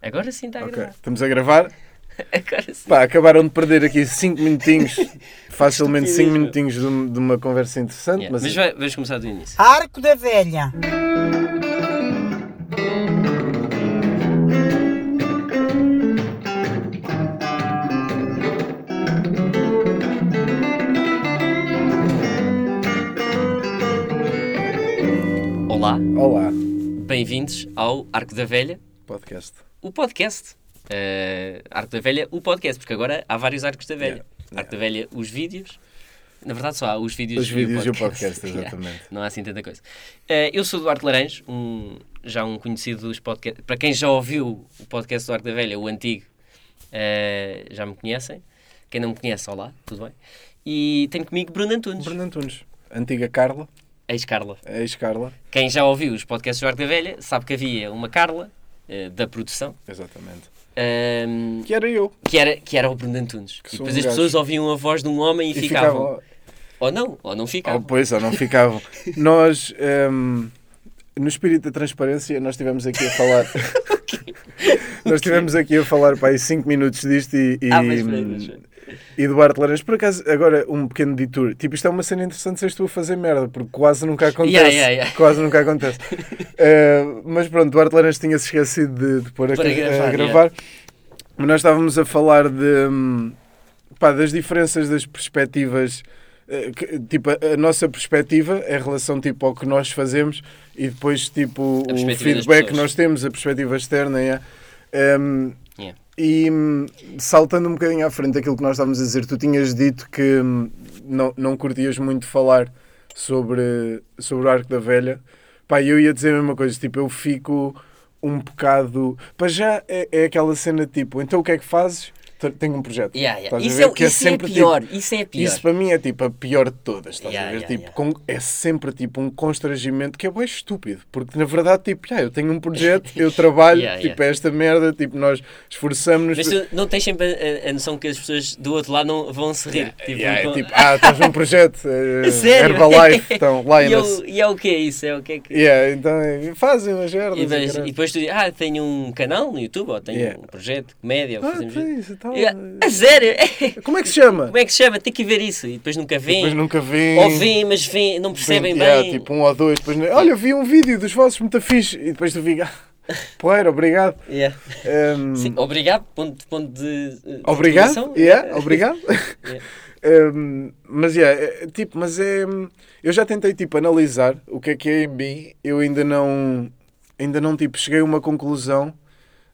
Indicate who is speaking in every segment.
Speaker 1: Agora sim está a
Speaker 2: Ok,
Speaker 1: gravar.
Speaker 2: estamos a gravar.
Speaker 1: Agora sim.
Speaker 2: Pá, acabaram de perder aqui 5 minutinhos, facilmente 5
Speaker 1: Estupidez, meu.
Speaker 2: minutinhos de, um- de uma conversa interessante,
Speaker 1: Yeah,
Speaker 2: mas,
Speaker 1: Mas vai- vamos começar do início.
Speaker 3: Arco da Velha.
Speaker 1: Olá,
Speaker 2: olá,
Speaker 1: bem-vindos ao Arco da Velha,
Speaker 2: podcast.
Speaker 1: o podcast. Eh, Arco da Velha, o podcast, porque agora há vários Arcos da Velha.
Speaker 2: Yeah,
Speaker 1: Arco da Velha, os vídeos. Na verdade, só há os vídeos,
Speaker 2: Os vídeos e o
Speaker 1: podcast.
Speaker 2: podcast,
Speaker 1: Yeah,
Speaker 2: exatamente.
Speaker 1: Não há assim tanta coisa. Eh, eu sou o Duarte Laranjo, um, já um conhecido dos podcasts. Para quem já ouviu o podcast do Arco da Velha, o antigo, eh, já me conhecem. Quem não me conhece, olá, tudo bem. E tenho comigo Bruno Antunes,
Speaker 2: Bruno Antunes, antiga Carla,
Speaker 1: ex-Carla.
Speaker 2: ex-Carla,
Speaker 1: Quem já ouviu os podcasts do Arco da Velha sabe que havia uma Carla, eh, da produção,
Speaker 2: exatamente.
Speaker 1: ehm,
Speaker 2: Que era eu.
Speaker 1: que, era, que era o Bruno Antunes.
Speaker 2: Que
Speaker 1: E depois
Speaker 2: um
Speaker 1: as
Speaker 2: gajo.
Speaker 1: pessoas ouviam a voz de um homem e,
Speaker 2: E
Speaker 1: ficavam.
Speaker 2: ficavam.
Speaker 1: Ou não, ou não
Speaker 2: Oh,
Speaker 1: ficavam.
Speaker 2: pois, ou não ficavam. nós, ehm, no espírito da transparência, nós estivemos aqui a falar. nós estivemos aqui a falar para aí 5 minutos disto e. e
Speaker 1: Ah, mas aí, mas
Speaker 2: E Duarte Laranjo, por acaso, agora um pequeno detour. Tipo, isto é uma cena interessante se tu a fazer merda, porque quase nunca acontece.
Speaker 1: Yeah, yeah, yeah.
Speaker 2: Quase nunca acontece. Eh, mas pronto, Duarte Laranjo tinha-se esquecido de, de pôr a,
Speaker 1: Para
Speaker 2: a
Speaker 1: gravar,
Speaker 2: gravar. Mas nós estávamos a falar de, hum, pá, das diferenças das perspectivas. eh, que- tipo, a, nossa perspectiva em relação tipo, ao que nós fazemos e depois tipo, o feedback que nós temos, a perspectiva externa. yeah. Um,
Speaker 1: Yeah.
Speaker 2: E hum, saltando um bocadinho à frente daquilo que nós estávamos a dizer, tu tinhas dito que hum, não, não curtias muito falar sobre, sobre o Arco da Velha. Pá, eu ia dizer a mesma coisa, tipo, eu fico um bocado. Para já é, é aquela cena tipo, então o que é que fazes? Te- Tenho um projeto.
Speaker 1: Yeah, yeah. Isso, é,
Speaker 2: Que
Speaker 1: isso é
Speaker 2: sempre,
Speaker 1: pior.
Speaker 2: tipo,
Speaker 1: isso é pior.
Speaker 2: isso para mim é tipo a pior de todas, estás
Speaker 1: Yeah,
Speaker 2: a ver? tipo, com- é sempre tipo um constrangimento que é bem estúpido, porque na verdade, tipo, yeah, eu tenho um projeto, eu trabalho, tipo, é esta merda, tipo, nós esforçamos-nos.
Speaker 1: Mas tu não tens sempre a, a- noção que as pessoas do outro lado não vão se rir. Tipo,
Speaker 2: é
Speaker 1: vão-
Speaker 2: tipo, ah, estás num projeto,
Speaker 1: Sério?
Speaker 2: Herbalife, então,
Speaker 1: e, é
Speaker 2: Linus.
Speaker 1: o, e é o que é isso? É o que é que...
Speaker 2: Yeah, então, eh, fazem umas merdas.
Speaker 1: E, e depois tu dizes, ah, tenho um canal no YouTube, ou tenho um projeto de comédia, ou
Speaker 2: Ah,
Speaker 1: fazemos isso.
Speaker 2: e tal.
Speaker 1: A sério?
Speaker 2: Como é que se chama?
Speaker 1: Como é que se chama? Tem que ver isso. E depois nunca vêem.
Speaker 2: Depois nunca vi.
Speaker 1: Ou vêem, mas vêem, não percebem
Speaker 2: Yeah,
Speaker 1: bem.
Speaker 2: Tipo um ou dois. Depois, olha, vi um vídeo dos vossos muito fixe. E depois tu fica, poeira, obrigado.
Speaker 1: Yeah.
Speaker 2: Um,
Speaker 1: Sim, obrigado, ponto, ponto de. eh,
Speaker 2: Obrigado, yeah, obrigado.
Speaker 1: Yeah.
Speaker 2: Um, mas yeah, é, tipo, mas é. Eu já tentei tipo analisar o que é que é em mim. Eu ainda não, ainda não tipo cheguei a uma conclusão.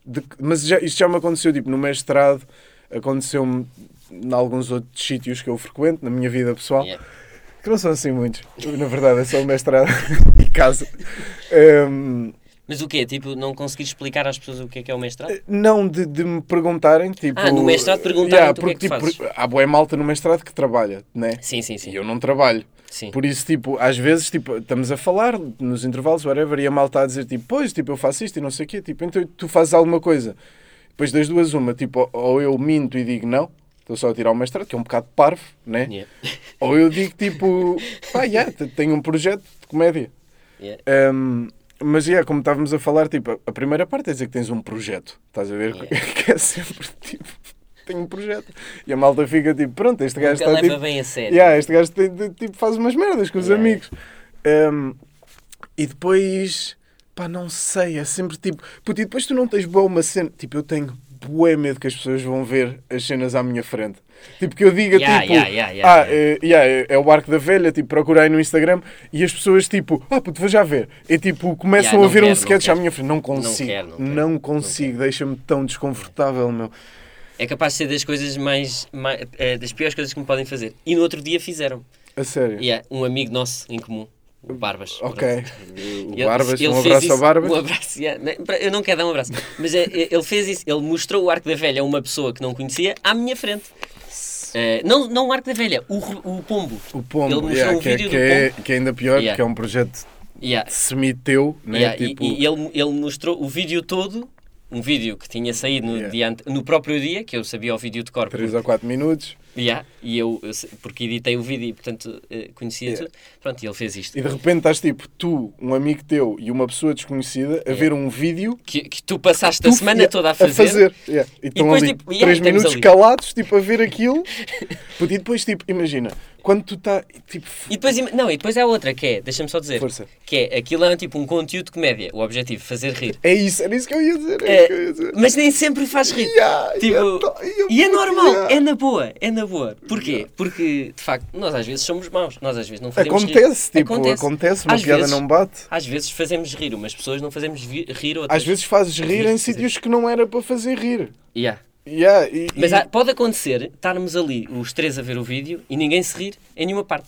Speaker 2: De, que- mas já, isto já me aconteceu tipo no mestrado, aconteceu-me em alguns outros sítios que eu frequento na minha vida pessoal.
Speaker 1: Yeah.
Speaker 2: Que não são assim muitos. Na verdade, é só o mestrado e casa. Um,
Speaker 1: Mas o quê? Tipo, não conseguir explicar às pessoas o que é que é o mestrado?
Speaker 2: Não, de, de me perguntarem, tipo...
Speaker 1: Ah, no mestrado perguntarem-te o que é que
Speaker 2: tipo, Há boa malta no mestrado que trabalha, né?
Speaker 1: Sim, sim, sim.
Speaker 2: E eu não trabalho.
Speaker 1: Sim.
Speaker 2: Por isso, tipo, às vezes, tipo, estamos a falar nos intervalos, whatever, e a malta a dizer, tipo, pois, tipo, eu faço isto e não sei o quê, tipo, então tu fazes alguma coisa. Depois das duas, uma, tipo, ou eu minto e digo não, estou só a tirar o mestrado, que é um bocado parvo, né?
Speaker 1: Yeah.
Speaker 2: Ou eu digo, tipo, pá, yeah, te- tenho um projeto de comédia.
Speaker 1: Yeah.
Speaker 2: Um, mas, yeah, como estávamos a falar, tipo, a- primeira parte é dizer que tens um projeto, estás a ver?
Speaker 1: Yeah.
Speaker 2: Que é sempre, tipo, tenho um projeto. E a malta fica, tipo, pronto, este gajo está,
Speaker 1: leva
Speaker 2: tipo,
Speaker 1: bem a sério.
Speaker 2: Yeah, este gajo tem- tipo, faz umas merdas com os
Speaker 1: Yeah.
Speaker 2: amigos. Um, e depois, pá, não sei, é sempre tipo. Puto, e depois tu não tens boa uma cena. Tipo, eu tenho bué medo que as pessoas vão ver as cenas à minha frente. Tipo, que eu diga,
Speaker 1: Yeah,
Speaker 2: tipo,
Speaker 1: yeah, yeah,
Speaker 2: ah, é, é- é o Arco da Velha, tipo, procurei no Instagram e as pessoas, tipo, ah, puto, vou já ver. E tipo, começam a
Speaker 1: não
Speaker 2: ver um
Speaker 1: quero, não
Speaker 2: sketch à minha frente. Não consigo,
Speaker 1: quero, não
Speaker 2: não,
Speaker 1: quero,
Speaker 2: consigo, deixa-me tão desconfortável, meu.
Speaker 1: É capaz de ser das coisas mais, mais eh, das piores coisas que me podem fazer. E no outro dia fizeram.
Speaker 2: A sério.
Speaker 1: Yeah, um amigo nosso em comum, o Barbas.
Speaker 2: Ok. O
Speaker 1: Ele-
Speaker 2: Barbas,
Speaker 1: ele
Speaker 2: um
Speaker 1: fez
Speaker 2: abraço ao
Speaker 1: isso-
Speaker 2: Barbas.
Speaker 1: Um abraço, yeah. Eu não quero dar um abraço, mas é, é, ele fez isso. Ele mostrou o Arco da Velha a uma pessoa que não conhecia à minha frente. Eh, não, não o Arco da Velha, o, o Pombo.
Speaker 2: O Pombo,
Speaker 1: Ele mostrou
Speaker 2: yeah,
Speaker 1: um
Speaker 2: que, é,
Speaker 1: vídeo
Speaker 2: que, é, que é ainda pior,
Speaker 1: Yeah.
Speaker 2: porque é um projeto
Speaker 1: Yeah.
Speaker 2: semi-teu, né?
Speaker 1: Yeah, e-
Speaker 2: tipo,
Speaker 1: e, ele, ele mostrou o vídeo todo, um vídeo que tinha saído no,
Speaker 2: Yeah.
Speaker 1: dia no próprio dia, que eu sabia o vídeo de cor.
Speaker 2: 3 ou 4 minutos.
Speaker 1: Yeah, e eu, eu porque editei o vídeo e, portanto, eh, conhecia
Speaker 2: Yeah.
Speaker 1: tudo. Pronto, e ele fez isto.
Speaker 2: E de repente estás tipo, tu, um amigo teu e uma pessoa desconhecida a ver um vídeo
Speaker 1: Que, que tu passaste a
Speaker 2: tu-
Speaker 1: semana
Speaker 2: yeah,
Speaker 1: toda a fazer.
Speaker 2: yeah. E estão
Speaker 1: depois,
Speaker 2: ali
Speaker 1: tipo, yeah,
Speaker 2: 3
Speaker 1: estamos
Speaker 2: minutos
Speaker 1: ali.
Speaker 2: calados, tipo, a ver aquilo. E depois, tipo, imagina, quando tu estás, tipo,
Speaker 1: E depois, não, e depois há outra, que é, deixa-me só dizer,
Speaker 2: Força.
Speaker 1: que é, aquilo é tipo um conteúdo de comédia, o objetivo, fazer rir.
Speaker 2: é isso, era isso que eu ia dizer. É,
Speaker 1: É,
Speaker 2: isso que eu ia dizer.
Speaker 1: mas nem sempre faz rir.
Speaker 2: Yeah,
Speaker 1: Tipo,
Speaker 2: yeah, yeah,
Speaker 1: E é normal, é na boa, é na boa. Porquê? Porque, de facto, nós às vezes somos maus, nós às vezes não fazemos
Speaker 2: Acontece,
Speaker 1: rir.
Speaker 2: tipo, acontece, uma
Speaker 1: Às
Speaker 2: piada
Speaker 1: vezes-
Speaker 2: não bate.
Speaker 1: Às vezes fazemos rir umas pessoas, não fazemos rir outras.
Speaker 2: Às vezes fazes rir em
Speaker 1: Rir,
Speaker 2: sítios que não era para fazer rir.
Speaker 1: Yeah.
Speaker 2: Yeah, e,
Speaker 1: Mas há- pode acontecer estarmos ali, os três a ver o vídeo, e ninguém se rir em nenhuma parte.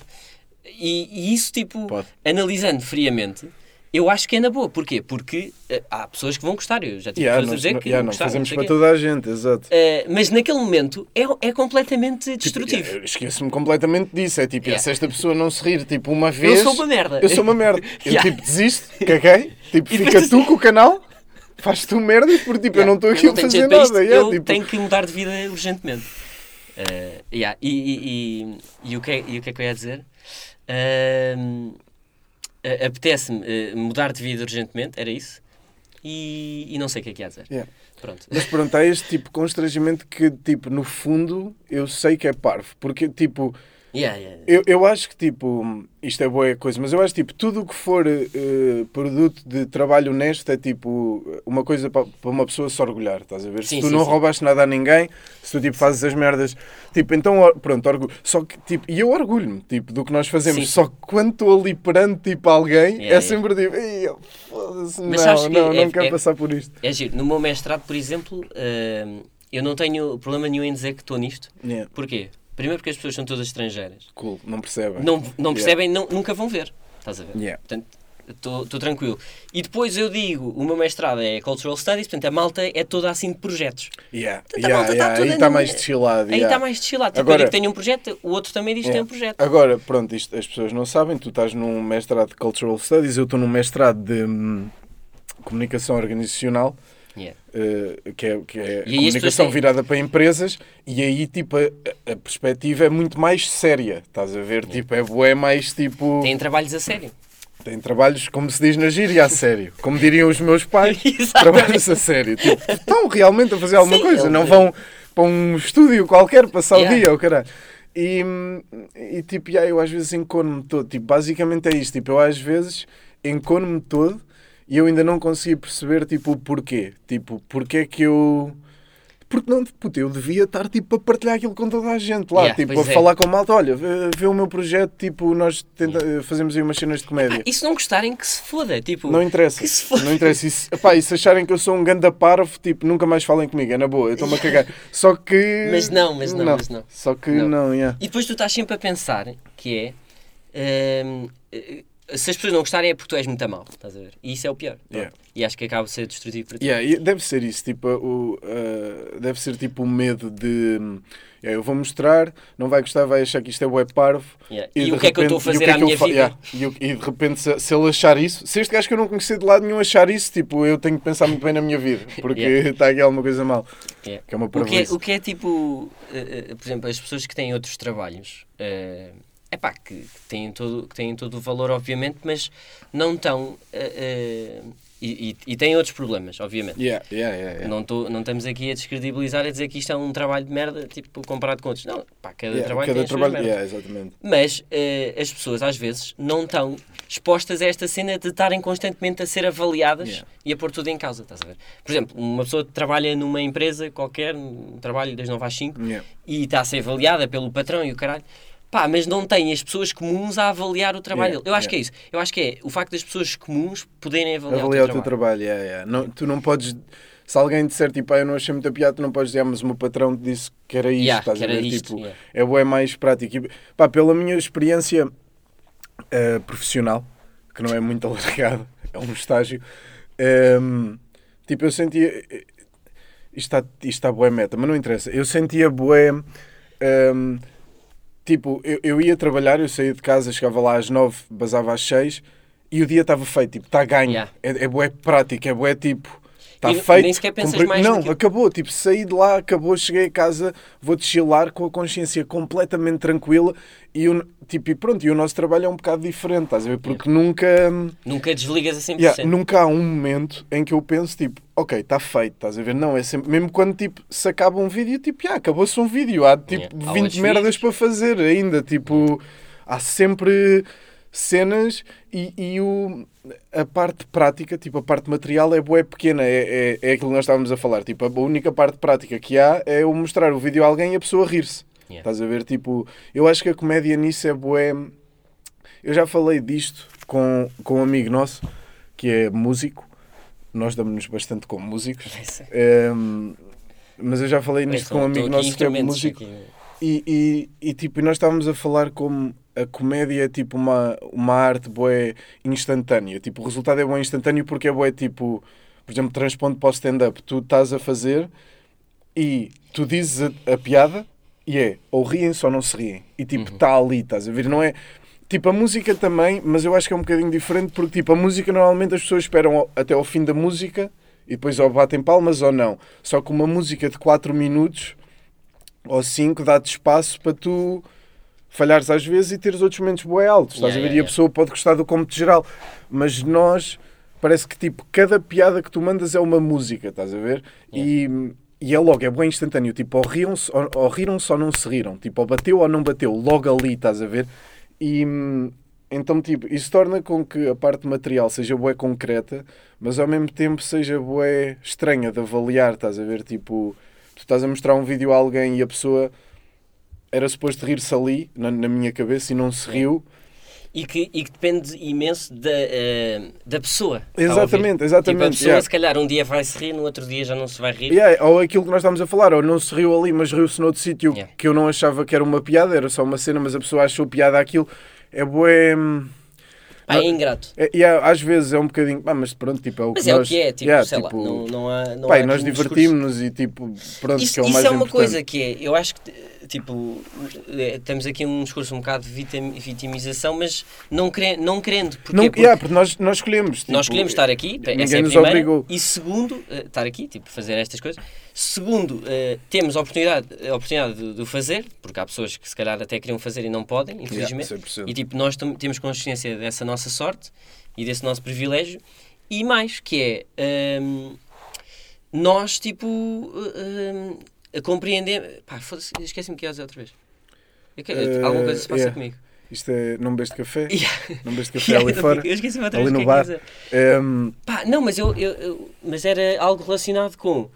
Speaker 1: E, e isso, tipo,
Speaker 2: Pode.
Speaker 1: analisando friamente, eu acho que é na boa. Porquê? Porque eh, há pessoas que vão gostar. Eu já tive
Speaker 2: yeah,
Speaker 1: pessoas a dizer que
Speaker 2: yeah, não fazemos
Speaker 1: não sei
Speaker 2: para toda a gente, exato.
Speaker 1: Eh, mas naquele momento é, é completamente destrutivo.
Speaker 2: Tipo, Eu esqueço-me completamente disso. É tipo,
Speaker 1: Yeah.
Speaker 2: se esta pessoa não se rir tipo uma vez.
Speaker 1: sou uma merda.
Speaker 2: Eu sou uma merda. Eu tipo desisto, caguei. Tipo, fica
Speaker 1: depois
Speaker 2: tu com o canal, faz tu merda porque tipo, eu não estou aqui a fazer nada.
Speaker 1: isto,
Speaker 2: yeah,
Speaker 1: eu
Speaker 2: tipo,
Speaker 1: tenho que mudar de vida urgentemente. Eh, yeah, e, e, e, e o que é, e o que é que eu ia dizer? A- Apetece-me eh, mudar de vida urgentemente, era isso. E, e não sei o que é que ia dizer.
Speaker 2: Yeah.
Speaker 1: Pronto.
Speaker 2: Mas pronto, há este tipo de constrangimento que, tipo, no fundo, eu sei que é parvo. Porque, tipo,
Speaker 1: Yeah, yeah.
Speaker 2: eu, eu acho que, tipo, isto é boa coisa, mas eu acho, tipo, tudo o que for eh, produto de trabalho honesto é, tipo, uma coisa para uma pessoa se orgulhar, estás a ver?
Speaker 1: Sim,
Speaker 2: se tu
Speaker 1: sim,
Speaker 2: não
Speaker 1: sim.
Speaker 2: roubaste nada a ninguém, se tu, tipo, fazes as merdas, tipo, então, pronto, orgulho. Só que, tipo, e eu orgulho-me, tipo, do que nós fazemos. Só que quando estou ali perante, tipo, alguém, é sempre, tipo, "Ei, foda-se, não,
Speaker 1: que
Speaker 2: não,
Speaker 1: é-
Speaker 2: não quero
Speaker 1: é-
Speaker 2: passar por isto.
Speaker 1: É giro. No meu mestrado, por exemplo, ahm, eu não tenho problema nenhum em dizer que estou nisto.
Speaker 2: Yeah.
Speaker 1: Porquê? Primeiro porque as pessoas são todas estrangeiras.
Speaker 2: Cool, não percebem.
Speaker 1: Não, não
Speaker 2: Yeah.
Speaker 1: percebem, não- nunca vão ver. Estás a ver?
Speaker 2: Yeah.
Speaker 1: Portanto, estou tranquilo. E depois eu digo, o meu mestrado é Cultural Studies, portanto a malta é toda assim de projetos.
Speaker 2: Yeah,
Speaker 1: Portanto, a
Speaker 2: yeah,
Speaker 1: malta tá
Speaker 2: yeah,
Speaker 1: toda
Speaker 2: Aí está mais destilado.
Speaker 1: Aí
Speaker 2: yeah.
Speaker 1: está mais destilado. Tipo,
Speaker 2: Agora-
Speaker 1: eu digo que tenho um projeto, o outro também diz que tem
Speaker 2: Yeah.
Speaker 1: um projeto.
Speaker 2: Agora, pronto, isto, as pessoas não sabem, tu estás num mestrado de Cultural Studies, eu estou num mestrado de hum, Comunicação Organizacional,
Speaker 1: Yeah.
Speaker 2: eh, que é, que é
Speaker 1: E
Speaker 2: comunicação
Speaker 1: têm-
Speaker 2: virada para empresas, e aí, tipo, a, a perspectiva é muito mais séria, estás a ver? Tipo, é bué mais, tipo...
Speaker 1: Têm trabalhos a sério.
Speaker 2: Tem trabalhos, como se diz na gíria, a sério. Como diriam os meus pais, trabalhos a sério. Tipo, estão realmente a fazer alguma
Speaker 1: Sim,
Speaker 2: coisa, não vão para um estúdio qualquer passar
Speaker 1: Yeah.
Speaker 2: o dia, o caralho. E, e tipo, yeah, eu às vezes encono-me todo. Tipo, basicamente é isto. Tipo, eu às vezes encono-me todo e eu ainda não consigo perceber, tipo, o porquê. Tipo, porque é que eu... Porque não, puto, eu devia estar tipo a partilhar aquilo com toda a gente lá,
Speaker 1: Yeah,
Speaker 2: tipo, a
Speaker 1: é.
Speaker 2: falar com malta, olha, vê, vê o meu projeto, tipo, nós tenta, fazemos aí umas cenas de comédia.
Speaker 1: E se não gostarem, que se foda. Tipo,
Speaker 2: Não interessa. Não interessa. E se, epá, e se acharem que eu sou um ganda parvo, tipo, nunca mais falem comigo. É na boa, eu estou-me a cagar. Só que.
Speaker 1: Mas não, mas não, mas não.
Speaker 2: Só que
Speaker 1: Não.
Speaker 2: não, yeah.
Speaker 1: E depois tu estás sempre a pensar que é. hum, se as pessoas não gostarem é porque tu és muito mal, estás a ver? E isso é o pior.
Speaker 2: Yeah.
Speaker 1: E acho que acaba por ser destrutivo para ti.
Speaker 2: Yeah, e deve ser isso, tipo, o, uh, deve ser tipo o medo de yeah, eu vou mostrar, não vai gostar, vai achar que isto é bué parvo.
Speaker 1: Yeah. E,
Speaker 2: de
Speaker 1: o que é que eu estou a
Speaker 2: repente- e
Speaker 1: fazer
Speaker 2: é
Speaker 1: à
Speaker 2: eu
Speaker 1: minha vida?
Speaker 2: e, e de repente, se, se ele achar isso, se este gajo que eu não conhecia de lado nenhum achar isso, tipo, eu tenho que pensar muito bem na minha vida, porque está aqui alguma coisa mal. Que é uma
Speaker 1: O que é, o que é tipo, eh, eh, por exemplo, as pessoas que têm outros trabalhos, é epá, que, que têm todo, que têm todo o valor, obviamente, mas não estão. eh, eh, e, e, e têm outros problemas, obviamente.
Speaker 2: Yeah, yeah, yeah.
Speaker 1: Não, tô, não estamos aqui a descredibilizar e a dizer que isto é um trabalho de merda, tipo, comparado com outros. Não, pá, cada trabalho
Speaker 2: cada
Speaker 1: tem
Speaker 2: trabalho, exatamente.
Speaker 1: Mas eh, as pessoas, às vezes, não estão expostas a esta cena de estarem constantemente a ser avaliadas e a pôr tudo em causa, estás a ver? Por exemplo, uma pessoa que trabalha numa empresa qualquer, um trabalho das 9 às 5,
Speaker 2: Yeah.
Speaker 1: e está a ser avaliada pelo patrão e o caralho. Pá, mas não tem as pessoas comuns a avaliar o trabalho
Speaker 2: Yeah,
Speaker 1: dele. Eu acho
Speaker 2: yeah.
Speaker 1: que é isso. Eu acho que é o facto das pessoas comuns poderem avaliar,
Speaker 2: Avaliar
Speaker 1: o teu trabalho.
Speaker 2: trabalho, yeah, yeah. Não, tu não podes. Se alguém disser tipo, ah, eu não achei muita piada, tu não podes dizer, ah, mas o meu patrão te disse que era isto,
Speaker 1: Yeah,
Speaker 2: estás a ver?
Speaker 1: isto,
Speaker 2: tipo, é bué mais prático. E, pá, pela minha experiência eh, profissional, que não é muito alargada, é um estágio, ehm, tipo, eu sentia. eh, Isto está, isto está bué meta, mas não interessa. Eu sentia bué. ehm, tipo, eu, eu ia trabalhar, eu saía de casa, chegava lá às nove, basava às seis e o dia estava feito, tipo, está ganho.
Speaker 1: Yeah.
Speaker 2: É, é bué prático, é bué tipo. Está feito.
Speaker 1: nem sequer pensas mais
Speaker 2: Não,
Speaker 1: naquilo.
Speaker 2: acabou. Tipo, saí de lá, acabou, cheguei a casa, vou chilar com a consciência completamente tranquila e, o- tipo, e pronto, e o nosso trabalho é um bocado diferente, estás a ver? Porque nunca, hum,
Speaker 1: Nunca desligas a 100%.
Speaker 2: yeah, nunca há um momento em que eu penso, tipo, ok, está feito, estás a ver? Não, é sempre, mesmo quando, tipo, se acaba um vídeo, tipo, yeah, acabou-se um vídeo, há, tipo,
Speaker 1: Yeah. Há
Speaker 2: 20
Speaker 1: outros
Speaker 2: merdas
Speaker 1: vídeos.
Speaker 2: para fazer ainda, tipo, há sempre cenas e, e o, a parte prática, tipo, a parte material é bué pequena, é, é, é aquilo que nós estávamos a falar, tipo, a única parte prática que há é eu mostrar o vídeo a alguém e a pessoa rir-se.
Speaker 1: Yeah.
Speaker 2: Estás a ver? Tipo, eu acho que a comédia nisso é bué. Eu já falei disto com, com um amigo nosso que é músico. Nós damos-nos bastante com músicos. Ehm, mas eu já falei nisto com um amigo nosso que é músico. E, e, e, tipo, nós estávamos a falar como a comédia é tipo uma, uma arte boé instantânea. Tipo, o resultado é bom instantâneo porque é boé tipo, por exemplo, transpondo para o stand-up. Tu estás a fazer e tu dizes a, a piada e é ou riem-se ou não se riem. E tipo, está ali, estás a ver? Não é. Tipo, a música também, mas eu acho que é um bocadinho diferente porque, tipo, a música normalmente as pessoas esperam até ao fim da música e depois ou batem palmas ou não. Só que uma música de 4 minutos ou 5 dá-te espaço para tu falhares às vezes e teres outros momentos bué altos, estás
Speaker 1: Yeah,
Speaker 2: a ver?
Speaker 1: yeah,
Speaker 2: e a pessoa pode gostar do cômputo geral. Mas nós, parece que tipo, cada piada que tu mandas é uma música, estás a ver? E, e é logo, é bem instantâneo. Tipo, ou riram-se ou, ou riram-se ou não se riram. Tipo, ou bateu ou não bateu. Logo ali, estás a ver? E então, tipo, isso torna com que a parte material seja bué concreta, mas ao mesmo tempo seja bué estranha de avaliar, estás a ver? Tipo, tu estás a mostrar um vídeo a alguém e a pessoa era suposto rir-se ali, na, na minha cabeça, e não se riu.
Speaker 1: E que, e que depende imenso da, eh, da pessoa.
Speaker 2: Exatamente,
Speaker 1: ouvir?
Speaker 2: exatamente,
Speaker 1: Tipo, a pessoa,
Speaker 2: yeah.
Speaker 1: se calhar, um dia vai se rir, no outro dia já não se vai rir.
Speaker 2: Yeah, ou aquilo que nós estamos a falar, ou não se riu ali, mas riu-se noutro sítio
Speaker 1: Yeah.
Speaker 2: que eu não achava que era uma piada, era só uma cena, mas a pessoa achou piada aquilo. É bué. hum,
Speaker 1: Pá, é ingrato.
Speaker 2: É, e há- às vezes é um bocadinho. Ah, mas pronto, tipo, é o
Speaker 1: Mas
Speaker 2: que
Speaker 1: é
Speaker 2: nós.
Speaker 1: o que é, tipo,
Speaker 2: Yeah,
Speaker 1: sei lá,
Speaker 2: tipo,
Speaker 1: não, não há. Não
Speaker 2: pá,
Speaker 1: há
Speaker 2: e nós divertimos-nos e tipo, pronto,
Speaker 1: Isso,
Speaker 2: que é o
Speaker 1: isso
Speaker 2: mais
Speaker 1: é uma
Speaker 2: importante.
Speaker 1: coisa que é, eu acho que, tipo, eh, temos aqui um discurso um bocado de vitim- vitimização, mas não, quere, não querendo. Porque,
Speaker 2: Não,
Speaker 1: porque
Speaker 2: yeah, porque nós, nós escolhemos. tipo,
Speaker 1: nós escolhemos estar aqui,
Speaker 2: ninguém
Speaker 1: essa é a
Speaker 2: nos
Speaker 1: primeira,
Speaker 2: obrigou.
Speaker 1: e segundo, eh, estar aqui, tipo, fazer estas coisas. Segundo, eh, temos a oportunidade, a oportunidade de, de o fazer, porque há pessoas que se calhar até queriam fazer e não podem, infelizmente.
Speaker 2: 100%.
Speaker 1: E tipo, nós temos consciência dessa nossa sorte e desse nosso privilégio. E mais, que é hum, nós, tipo, hum, a compreender. Pá, foda-se, esqueci-me que ia dizer outra vez.
Speaker 2: Eh,
Speaker 1: alguma coisa se passa
Speaker 2: yeah.
Speaker 1: comigo.
Speaker 2: Isto é. Não bebes de café?
Speaker 1: Yeah.
Speaker 2: Não bebes de café
Speaker 1: Yeah,
Speaker 2: ali fora?
Speaker 1: Eu esqueci-me outra
Speaker 2: ali
Speaker 1: vez o
Speaker 2: no
Speaker 1: que é
Speaker 2: bar.
Speaker 1: dizer.
Speaker 2: Hum,
Speaker 1: Pá, não, mas eu, eu- eu- mas era algo relacionado com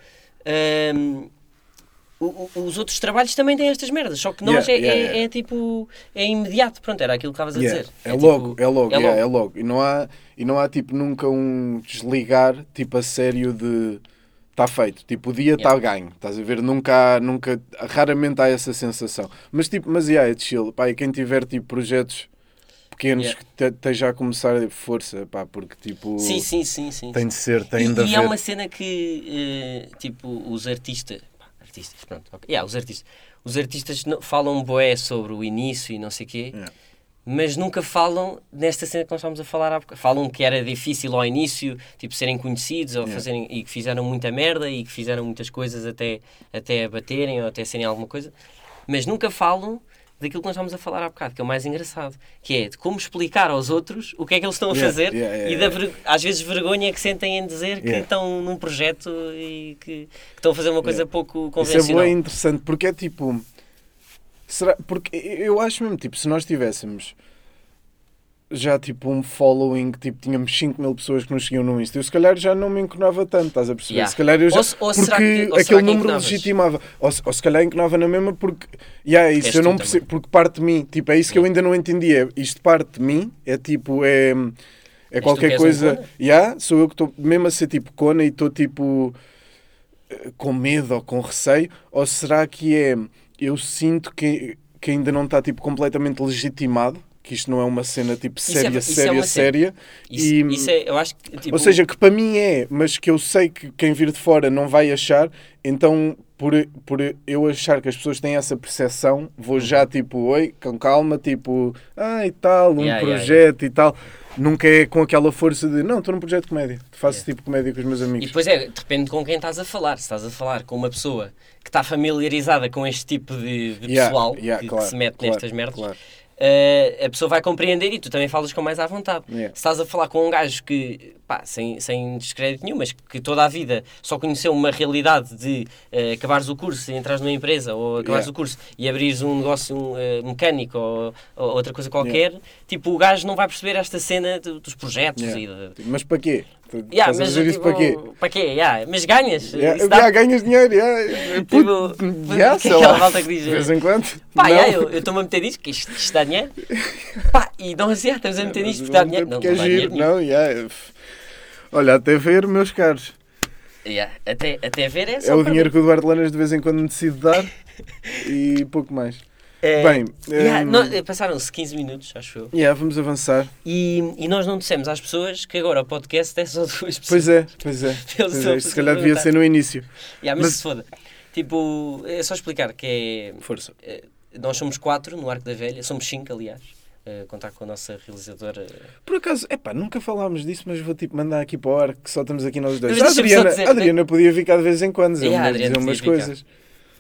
Speaker 1: o- os outros trabalhos também têm estas merdas, só que nós
Speaker 2: Yeah,
Speaker 1: é,
Speaker 2: yeah,
Speaker 1: é-
Speaker 2: yeah.
Speaker 1: é tipo é imediato, pronto, era aquilo que estavas a dizer.
Speaker 2: É,
Speaker 1: tipo-
Speaker 2: logo, é logo,
Speaker 1: é logo.
Speaker 2: é logo. E não há, e não há tipo nunca um desligar tipo a sério de está feito, tipo o dia está ganho, estás a ver? Nunca, há- nunca, raramente há essa sensação. Mas tipo, mas yeah, é chill, pá, e quem tiver tipo projetos pequenos
Speaker 1: Yeah.
Speaker 2: que te- esteja a começar a força, pá, porque tipo
Speaker 1: Sim, sim, sim, sim.
Speaker 2: tem de ser, tem
Speaker 1: e,
Speaker 2: de
Speaker 1: e é uma cena que, eh, tipo, os artistas... pá, artistas, pronto. ok. Yeah, os artistas. Os artistas não- falam boé sobre o início e não sei o quê,
Speaker 2: Yeah.
Speaker 1: mas nunca falam nesta cena que nós estamos a falar há bocado. Falam que era difícil ao início, tipo, serem conhecidos ou
Speaker 2: Yeah.
Speaker 1: fazerem... E que fizeram muita merda e que fizeram muitas coisas até, até baterem ou até serem alguma coisa. Mas nunca falam daquilo que nós estamos a falar há bocado, que é o mais engraçado, que é de como explicar aos outros o que é que eles estão a
Speaker 2: Yeah,
Speaker 1: fazer
Speaker 2: yeah, yeah,
Speaker 1: e da
Speaker 2: yeah.
Speaker 1: ver- às vezes vergonha que sentem em dizer que
Speaker 2: Yeah.
Speaker 1: estão num projeto e que, que estão a fazer uma coisa
Speaker 2: Yeah.
Speaker 1: pouco
Speaker 2: Isso é
Speaker 1: convencional.
Speaker 2: bem interessante porque é tipo. Será, porque eu acho mesmo, tipo, se nós tivéssemos já tipo um following, tipo, tínhamos 5 mil pessoas que nos seguiam no Insta, eu se calhar já não me enconava tanto, estás a perceber?
Speaker 1: Yeah.
Speaker 2: Se calhar eu já.
Speaker 1: Ou ou será
Speaker 2: porque
Speaker 1: que-
Speaker 2: aquele
Speaker 1: que
Speaker 2: número legitimava. Ou, se- ou se calhar enconava na mesma porque. Yeah, isso
Speaker 1: És
Speaker 2: eu não percebo, porque parte de mim, tipo, é isso que eu ainda não entendi. É, isto parte de mim, é tipo, é. É qualquer
Speaker 1: um
Speaker 2: coisa.
Speaker 1: cona?
Speaker 2: yeah, sou eu que estou mesmo a ser tipo cona e estou tipo com medo ou com receio? Ou será que é eu sinto que, que ainda não está tipo completamente legitimado? Que isto não é uma cena tipo
Speaker 1: Isso é-
Speaker 2: séria,
Speaker 1: é
Speaker 2: séria,
Speaker 1: cena.
Speaker 2: séria.
Speaker 1: Isso,
Speaker 2: e,
Speaker 1: isso é, eu acho que. Tipo,
Speaker 2: Ou seja, que para mim é, mas que eu sei que quem vir de fora não vai achar, então por, por eu achar que as pessoas têm essa percepção, vou já tipo, oi, com calma, tipo, ah e tal, um
Speaker 1: Uhum. Yeah, yeah,
Speaker 2: projeto e tal. Nunca é com aquela força de, não, estou num projeto de comédia, faço
Speaker 1: Yeah.
Speaker 2: tipo comédia com os meus
Speaker 1: E
Speaker 2: amigos.
Speaker 1: depois é, depende com quem estás a falar. Se estás a falar com uma pessoa que está familiarizada com este tipo de, de
Speaker 2: Yeah,
Speaker 1: pessoal
Speaker 2: yeah,
Speaker 1: que, que
Speaker 2: claro,
Speaker 1: se mete
Speaker 2: claro,
Speaker 1: nestas merdas,
Speaker 2: claro.
Speaker 1: Eh, a pessoa vai compreender e tu também falas com mais à vontade.
Speaker 2: Yeah.
Speaker 1: Se estás a falar com um gajo que, pá, sem, sem descrédito nenhum, mas que toda a vida só conheceu uma realidade de eh, acabares o curso e entrares numa empresa ou acabares
Speaker 2: Yeah.
Speaker 1: o curso e abrires um negócio um, eh, mecânico ou, ou outra coisa qualquer, tipo, o gajo não vai perceber esta cena do- dos projetos
Speaker 2: Yeah.
Speaker 1: e de,
Speaker 2: Mas para quê?
Speaker 1: Yeah, mas,
Speaker 2: fazer isso
Speaker 1: tipo,
Speaker 2: para quê?
Speaker 1: Para quê? Yeah, Mas ganhas.
Speaker 2: Yeah,
Speaker 1: dá-
Speaker 2: yeah, ganhas dinheiro, yeah. Puto,
Speaker 1: Tipo,
Speaker 2: yeah,
Speaker 1: que é aquela malta que diz,
Speaker 2: de vez em quando.
Speaker 1: Pá,
Speaker 2: não.
Speaker 1: yeah, eu estou-me a meter nisto, que isto, isto dá dinheiro. Pá, e não assim, estamos a meter nisto porque dá dinheiro. Não, não
Speaker 2: é
Speaker 1: dá
Speaker 2: giro,
Speaker 1: dinheiro.
Speaker 2: não, yeah. Olha, até ver, meus caros.
Speaker 1: Yeah, Até, até ver é
Speaker 2: É o dinheiro
Speaker 1: ver.
Speaker 2: que o Eduardo Lanas de vez em quando me decide dar e pouco mais.
Speaker 1: Eh,
Speaker 2: Bem,
Speaker 1: yeah, nós- eh, passaram-se 15 minutos, acho eu.
Speaker 2: yeah, vamos avançar.
Speaker 1: E, e nós não dissemos às pessoas que agora o podcast é só duas pessoas.
Speaker 2: Pois é, pois é. Pois é se calhar devia ser no início.
Speaker 1: Yeah, mas,
Speaker 2: mas-
Speaker 1: se foda. Tipo, é só explicar que é.
Speaker 2: Força.
Speaker 1: eh, Nós somos quatro no Arco da Velha, somos cinco, aliás. eh, contar com a nossa realizadora.
Speaker 2: Por acaso, epá, nunca falámos disso, mas vou tipo mandar aqui para o ar que só estamos aqui nós dois.
Speaker 1: Mas
Speaker 2: A Adriana,
Speaker 1: dizer-
Speaker 2: Adriana podia cá de vez em quando dizer,
Speaker 1: Yeah,
Speaker 2: dizer umas
Speaker 1: cá.
Speaker 2: coisas.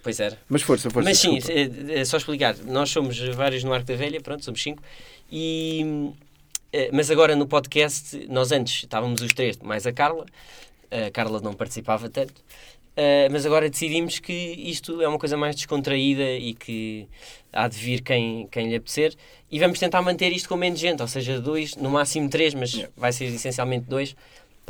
Speaker 1: Pois era.
Speaker 2: Mas força, força.
Speaker 1: Mas sim, é, é só explicar. Nós somos vários no Arco da Velha, pronto, somos cinco. E, eh, mas agora no podcast, nós antes estávamos os três, mais a Carla. A Carla não participava tanto. Eh, mas agora decidimos que isto é uma coisa mais descontraída e que há de vir quem, quem lhe apetecer. E vamos tentar manter isto com menos gente, ou seja, dois, no máximo três, mas
Speaker 2: Yeah.
Speaker 1: vai ser essencialmente dois.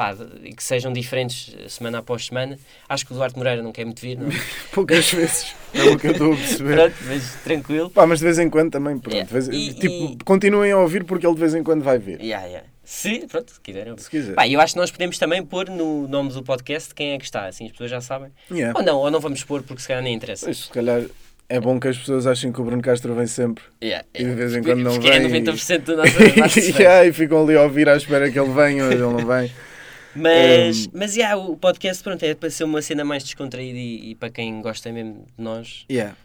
Speaker 1: Pá, e que sejam diferentes eh, semana após semana. Acho que o Duarte Moreira não quer muito vir, não é?
Speaker 2: Poucas vezes. É o que eu estou a perceber.
Speaker 1: Pronto, mas tranquilo.
Speaker 2: Pá, mas de vez em quando também, pronto.
Speaker 1: Yeah.
Speaker 2: vez-
Speaker 1: E-
Speaker 2: tipo,
Speaker 1: e-
Speaker 2: continuem a ouvir porque ele de vez em quando vai ver.
Speaker 1: Yeah, yeah. Se, pronto, se quiserem.
Speaker 2: Se quiser.
Speaker 1: Pá, eu acho que nós podemos também pôr no nome do podcast quem é que está, assim as pessoas já sabem.
Speaker 2: Yeah.
Speaker 1: Ou não, ou não vamos pôr porque se calhar nem interessa.
Speaker 2: Pois, se calhar é bom que as pessoas achem que o Bruno Castro vem sempre.
Speaker 1: Yeah,
Speaker 2: E de vez em
Speaker 1: Porque-
Speaker 2: quando não
Speaker 1: porque
Speaker 2: vem.
Speaker 1: é 90% do nosso do nosso
Speaker 2: yeah, e ficam ali a ouvir à espera que ele venha, mas ele não vem.
Speaker 1: Mas,
Speaker 2: Um,
Speaker 1: mas yeah, o podcast pronto, é para ser uma cena mais descontraída e, e para quem gosta mesmo de nós.
Speaker 2: Yeah.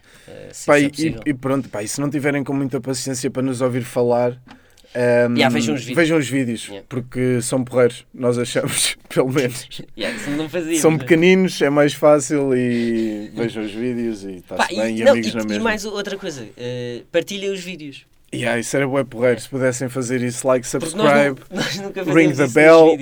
Speaker 1: se
Speaker 2: Pá,
Speaker 1: é
Speaker 2: e, e pronto, pá, e se não tiverem com muita paciência para nos ouvir falar, um,
Speaker 1: Yeah, vejam os vídeos.
Speaker 2: vejam os vídeos,
Speaker 1: Yeah.
Speaker 2: porque são porreiros, nós achamos, pelo menos.
Speaker 1: Yeah, fazíamos,
Speaker 2: são
Speaker 1: né?
Speaker 2: pequeninos, é mais fácil e vejam os vídeos e está-se
Speaker 1: e,
Speaker 2: bem, e,
Speaker 1: não,
Speaker 2: amigos
Speaker 1: e-
Speaker 2: na
Speaker 1: e mais outra coisa, eh, partilhem os vídeos.
Speaker 2: Yeah, isso era bué porreiro, se pudessem fazer isso, like, subscribe.
Speaker 1: nós, nós
Speaker 2: ring the bell.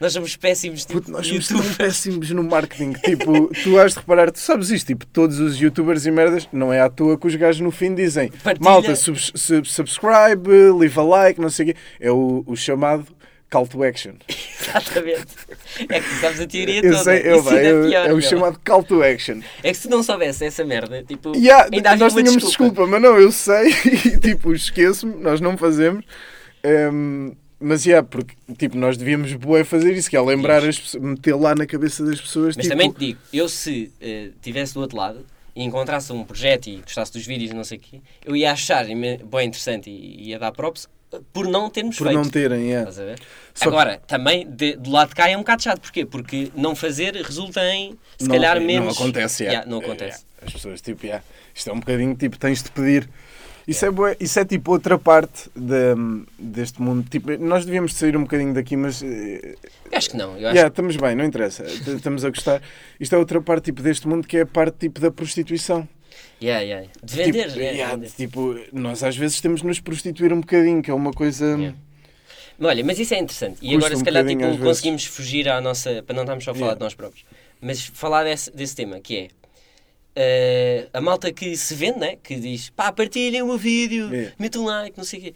Speaker 1: Nós somos péssimos tipo,
Speaker 2: Puto, nós somos tão péssimos no marketing. Tipo, tu has de reparar, tu sabes isto, tipo, todos os youtubers e merdas, não é à toa que os gajos no fim dizem
Speaker 1: Partilha.
Speaker 2: malta, sub- sub- subscribe, leave a like, não sei o quê. É o, o chamado call to action.
Speaker 1: Exatamente. É que sabes a teoria
Speaker 2: Eu
Speaker 1: toda.
Speaker 2: sei, eu,
Speaker 1: é
Speaker 2: eu-
Speaker 1: pior,
Speaker 2: é o chamado call to action.
Speaker 1: É que se não soubesse essa merda, tipo,
Speaker 2: Yeah,
Speaker 1: ainda
Speaker 2: nós tínhamos
Speaker 1: desculpa.
Speaker 2: desculpa. mas não, eu sei, e tipo, esqueço-me, nós não fazemos. Ehm, mas yeah, porque tipo, nós devíamos bué fazer isso, que é lembrar as pessoas, meter lá na cabeça das pessoas.
Speaker 1: Mas
Speaker 2: tipo,
Speaker 1: também te digo, eu se estivesse do outro lado e encontrasse um projeto e gostasse dos vídeos e não sei o quê, eu ia achar bem interessante e ia dar props por não termos
Speaker 2: por
Speaker 1: feito.
Speaker 2: não terem,
Speaker 1: ver?
Speaker 2: Só que-
Speaker 1: Agora, também, de- do lado de cá é um bocado chato. Porquê? Porque não fazer resulta em, se
Speaker 2: não,
Speaker 1: calhar,
Speaker 2: não
Speaker 1: menos...
Speaker 2: acontece, yeah.
Speaker 1: Yeah, não
Speaker 2: É,
Speaker 1: acontece.
Speaker 2: yeah. As pessoas, tipo, yeah. isto é um bocadinho tipo, tens de pedir. Isso, é bué- isso é tipo outra parte de- deste mundo. Tipo, nós devíamos sair um bocadinho daqui, mas eh,
Speaker 1: acho que não. Eu acho
Speaker 2: yeah, estamos bem, não interessa. Estamos a gostar. Isto é outra parte tipo, deste mundo que é a parte tipo, da prostituição.
Speaker 1: Yeah, yeah. De vender,
Speaker 2: tipo,
Speaker 1: yeah,
Speaker 2: yeah,
Speaker 1: vender.
Speaker 2: tipo, nós às vezes temos de nos prostituir um bocadinho, que é uma coisa.
Speaker 1: Yeah. Olha, mas isso é interessante. E
Speaker 2: Custa
Speaker 1: agora,
Speaker 2: um
Speaker 1: se calhar, tipo,
Speaker 2: às vezes.
Speaker 1: conseguimos fugir à nossa. para não estarmos só a falar de nós próprios. Mas falar desse, desse tema, que é. eh, a malta que se vende, né? que diz pá, partilhem o meu vídeo,
Speaker 2: Yeah.
Speaker 1: mete um like, não sei o quê,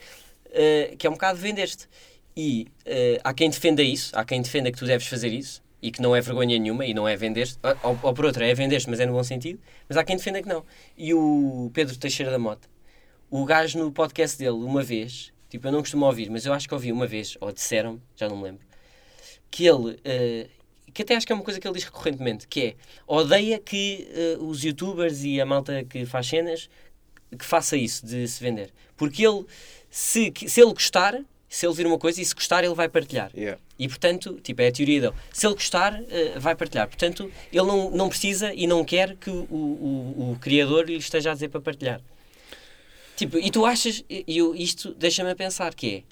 Speaker 1: eh, que é um bocado vender-te. E eh, há quem defenda isso, há quem defenda que tu deves fazer isso e que não é vergonha nenhuma e não é vender-te, ou, ou por outra, é vender-te, mas é no bom sentido, mas há quem defenda que não. E o Pedro Teixeira da Mota, o gajo no podcast dele, uma vez, tipo, eu não costumo ouvir, mas eu acho que ouvi uma vez, ou disseram já não me lembro, que ele, eh, que até acho que é uma coisa que ele diz recorrentemente, que é, odeia que eh, os youtubers e a malta que faz cenas, que faça isso, de se vender. Porque ele se, se ele gostar, se ele vir uma coisa e se gostar, ele vai partilhar.
Speaker 2: Yeah.
Speaker 1: E portanto, tipo, é a teoria dele. Se ele gostar, eh, vai partilhar. Portanto, ele não, não precisa e não quer que o, o, o criador lhe esteja a dizer para partilhar. Tipo, e tu achas, e eu, isto deixa-me a pensar que é,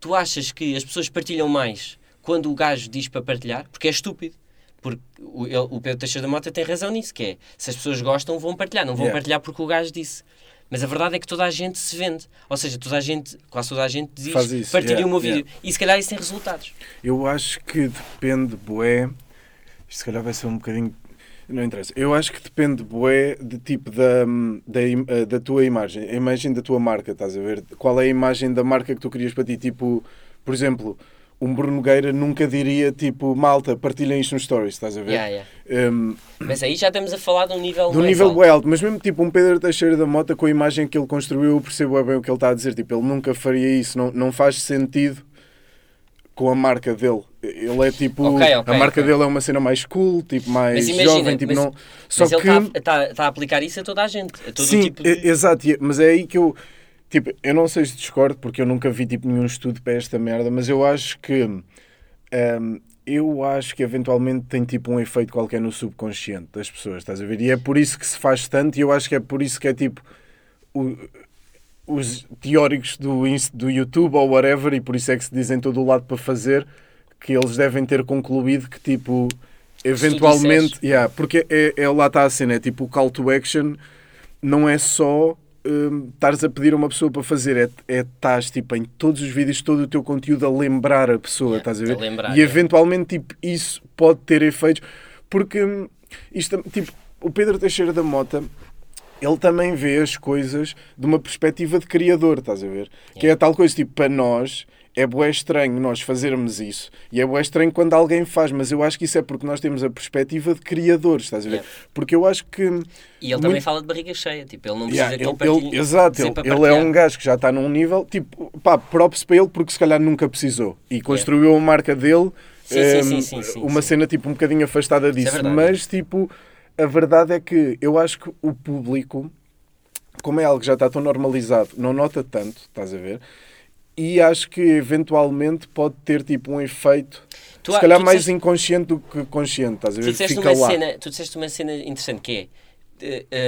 Speaker 1: tu achas que as pessoas partilham mais quando o gajo diz para partilhar? Porque é estúpido. Porque o, ele- o Pedro Teixeira da Mota tem razão nisso, que é, se as pessoas gostam, vão partilhar. Não vão
Speaker 2: Yeah.
Speaker 1: partilhar porque o gajo disse. Mas a verdade é que toda a gente se vende. Ou seja, toda a gente, quase toda a gente diz,
Speaker 2: Faz isso,
Speaker 1: partilha
Speaker 2: yeah,
Speaker 1: o meu vídeo.
Speaker 2: yeah.
Speaker 1: E se calhar isso tem resultados.
Speaker 2: Eu acho que depende, bué. Isto se calhar vai ser um bocadinho. Não interessa. Eu acho que depende, bué, de tipo da, da, eh, da tua imagem. A imagem da tua marca, estás a ver? Qual é a imagem da marca que tu querias para ti? Tipo, por exemplo, um Bruno Nogueira nunca diria tipo, malta, partilhem isto nos stories, estás a ver?
Speaker 1: Yeah, yeah.
Speaker 2: Um,
Speaker 1: Mas aí já estamos a falar de um nível
Speaker 2: de um nível
Speaker 1: alto.
Speaker 2: alto, mas mesmo tipo um Pedro Teixeira da Mota com a imagem que ele construiu, eu percebo bem o que ele está a dizer. Tipo, ele nunca faria isso, não, não faz sentido com a marca dele. Ele é tipo.
Speaker 1: Ok, ok,
Speaker 2: a marca
Speaker 1: ok.
Speaker 2: dele é uma cena mais cool, tipo, mais
Speaker 1: Mas imagina,
Speaker 2: jovem, tipo,
Speaker 1: mas-
Speaker 2: não. Só
Speaker 1: Mas ele
Speaker 2: que.
Speaker 1: está tá, tá a aplicar isso a toda a gente. A todo
Speaker 2: Sim,
Speaker 1: tipo de...
Speaker 2: exato, mas é aí que eu. Tipo, eu não sei se discordo, porque eu nunca vi tipo, nenhum estudo para esta merda, mas eu acho que. hum, eu acho que eventualmente tem tipo um efeito qualquer no subconsciente das pessoas, estás a ver? E é por isso que se faz tanto, e eu acho que é por isso que é tipo. o- os teóricos do, do YouTube ou whatever, e por isso é que se dizem todo o lado para fazer, que eles devem ter concluído que tipo. Eventualmente, yeah, porque é, é, lá está a cena, é tipo o call to action não é só hum, estares a pedir a uma pessoa para fazer, é é estás tipo, em todos os vídeos, todo o teu conteúdo a lembrar a pessoa,
Speaker 1: Yeah,
Speaker 2: estás a ver?
Speaker 1: a lembrar,
Speaker 2: e
Speaker 1: yeah.
Speaker 2: eventualmente tipo, isso pode ter efeitos, porque hum, isto, tipo, o Pedro Teixeira da Mota ele também vê as coisas de uma perspectiva de criador, estás a ver? Que é a tal coisa, tipo, para nós é bué estranho nós fazermos isso. E é bué estranho quando alguém faz, mas eu acho que isso é porque nós temos a perspectiva de criadores, estás a ver?
Speaker 1: Yeah.
Speaker 2: Porque eu acho que...
Speaker 1: E ele também
Speaker 2: muito-
Speaker 1: fala de barriga cheia. Tipo, ele não precisa
Speaker 2: Yeah,
Speaker 1: que
Speaker 2: ele,
Speaker 1: ele
Speaker 2: exato, ele, ele é um gajo que já está num nível, tipo, pá, props para ele porque se calhar nunca precisou e construiu a marca dele,
Speaker 1: Sim,
Speaker 2: ehm,
Speaker 1: sim, sim,
Speaker 2: uma cena tipo um bocadinho afastada disso,
Speaker 1: verdade.
Speaker 2: mas tipo, a verdade é que eu acho que o público, como é algo que já está tão normalizado, não nota tanto, estás a ver? E acho que eventualmente pode ter tipo um efeito,
Speaker 1: Tu
Speaker 2: se calhar mais
Speaker 1: disseste-
Speaker 2: inconsciente do que consciente, estás a
Speaker 1: Tu disseste,
Speaker 2: Fica
Speaker 1: uma
Speaker 2: lá.
Speaker 1: cena, tu disseste uma cena interessante que é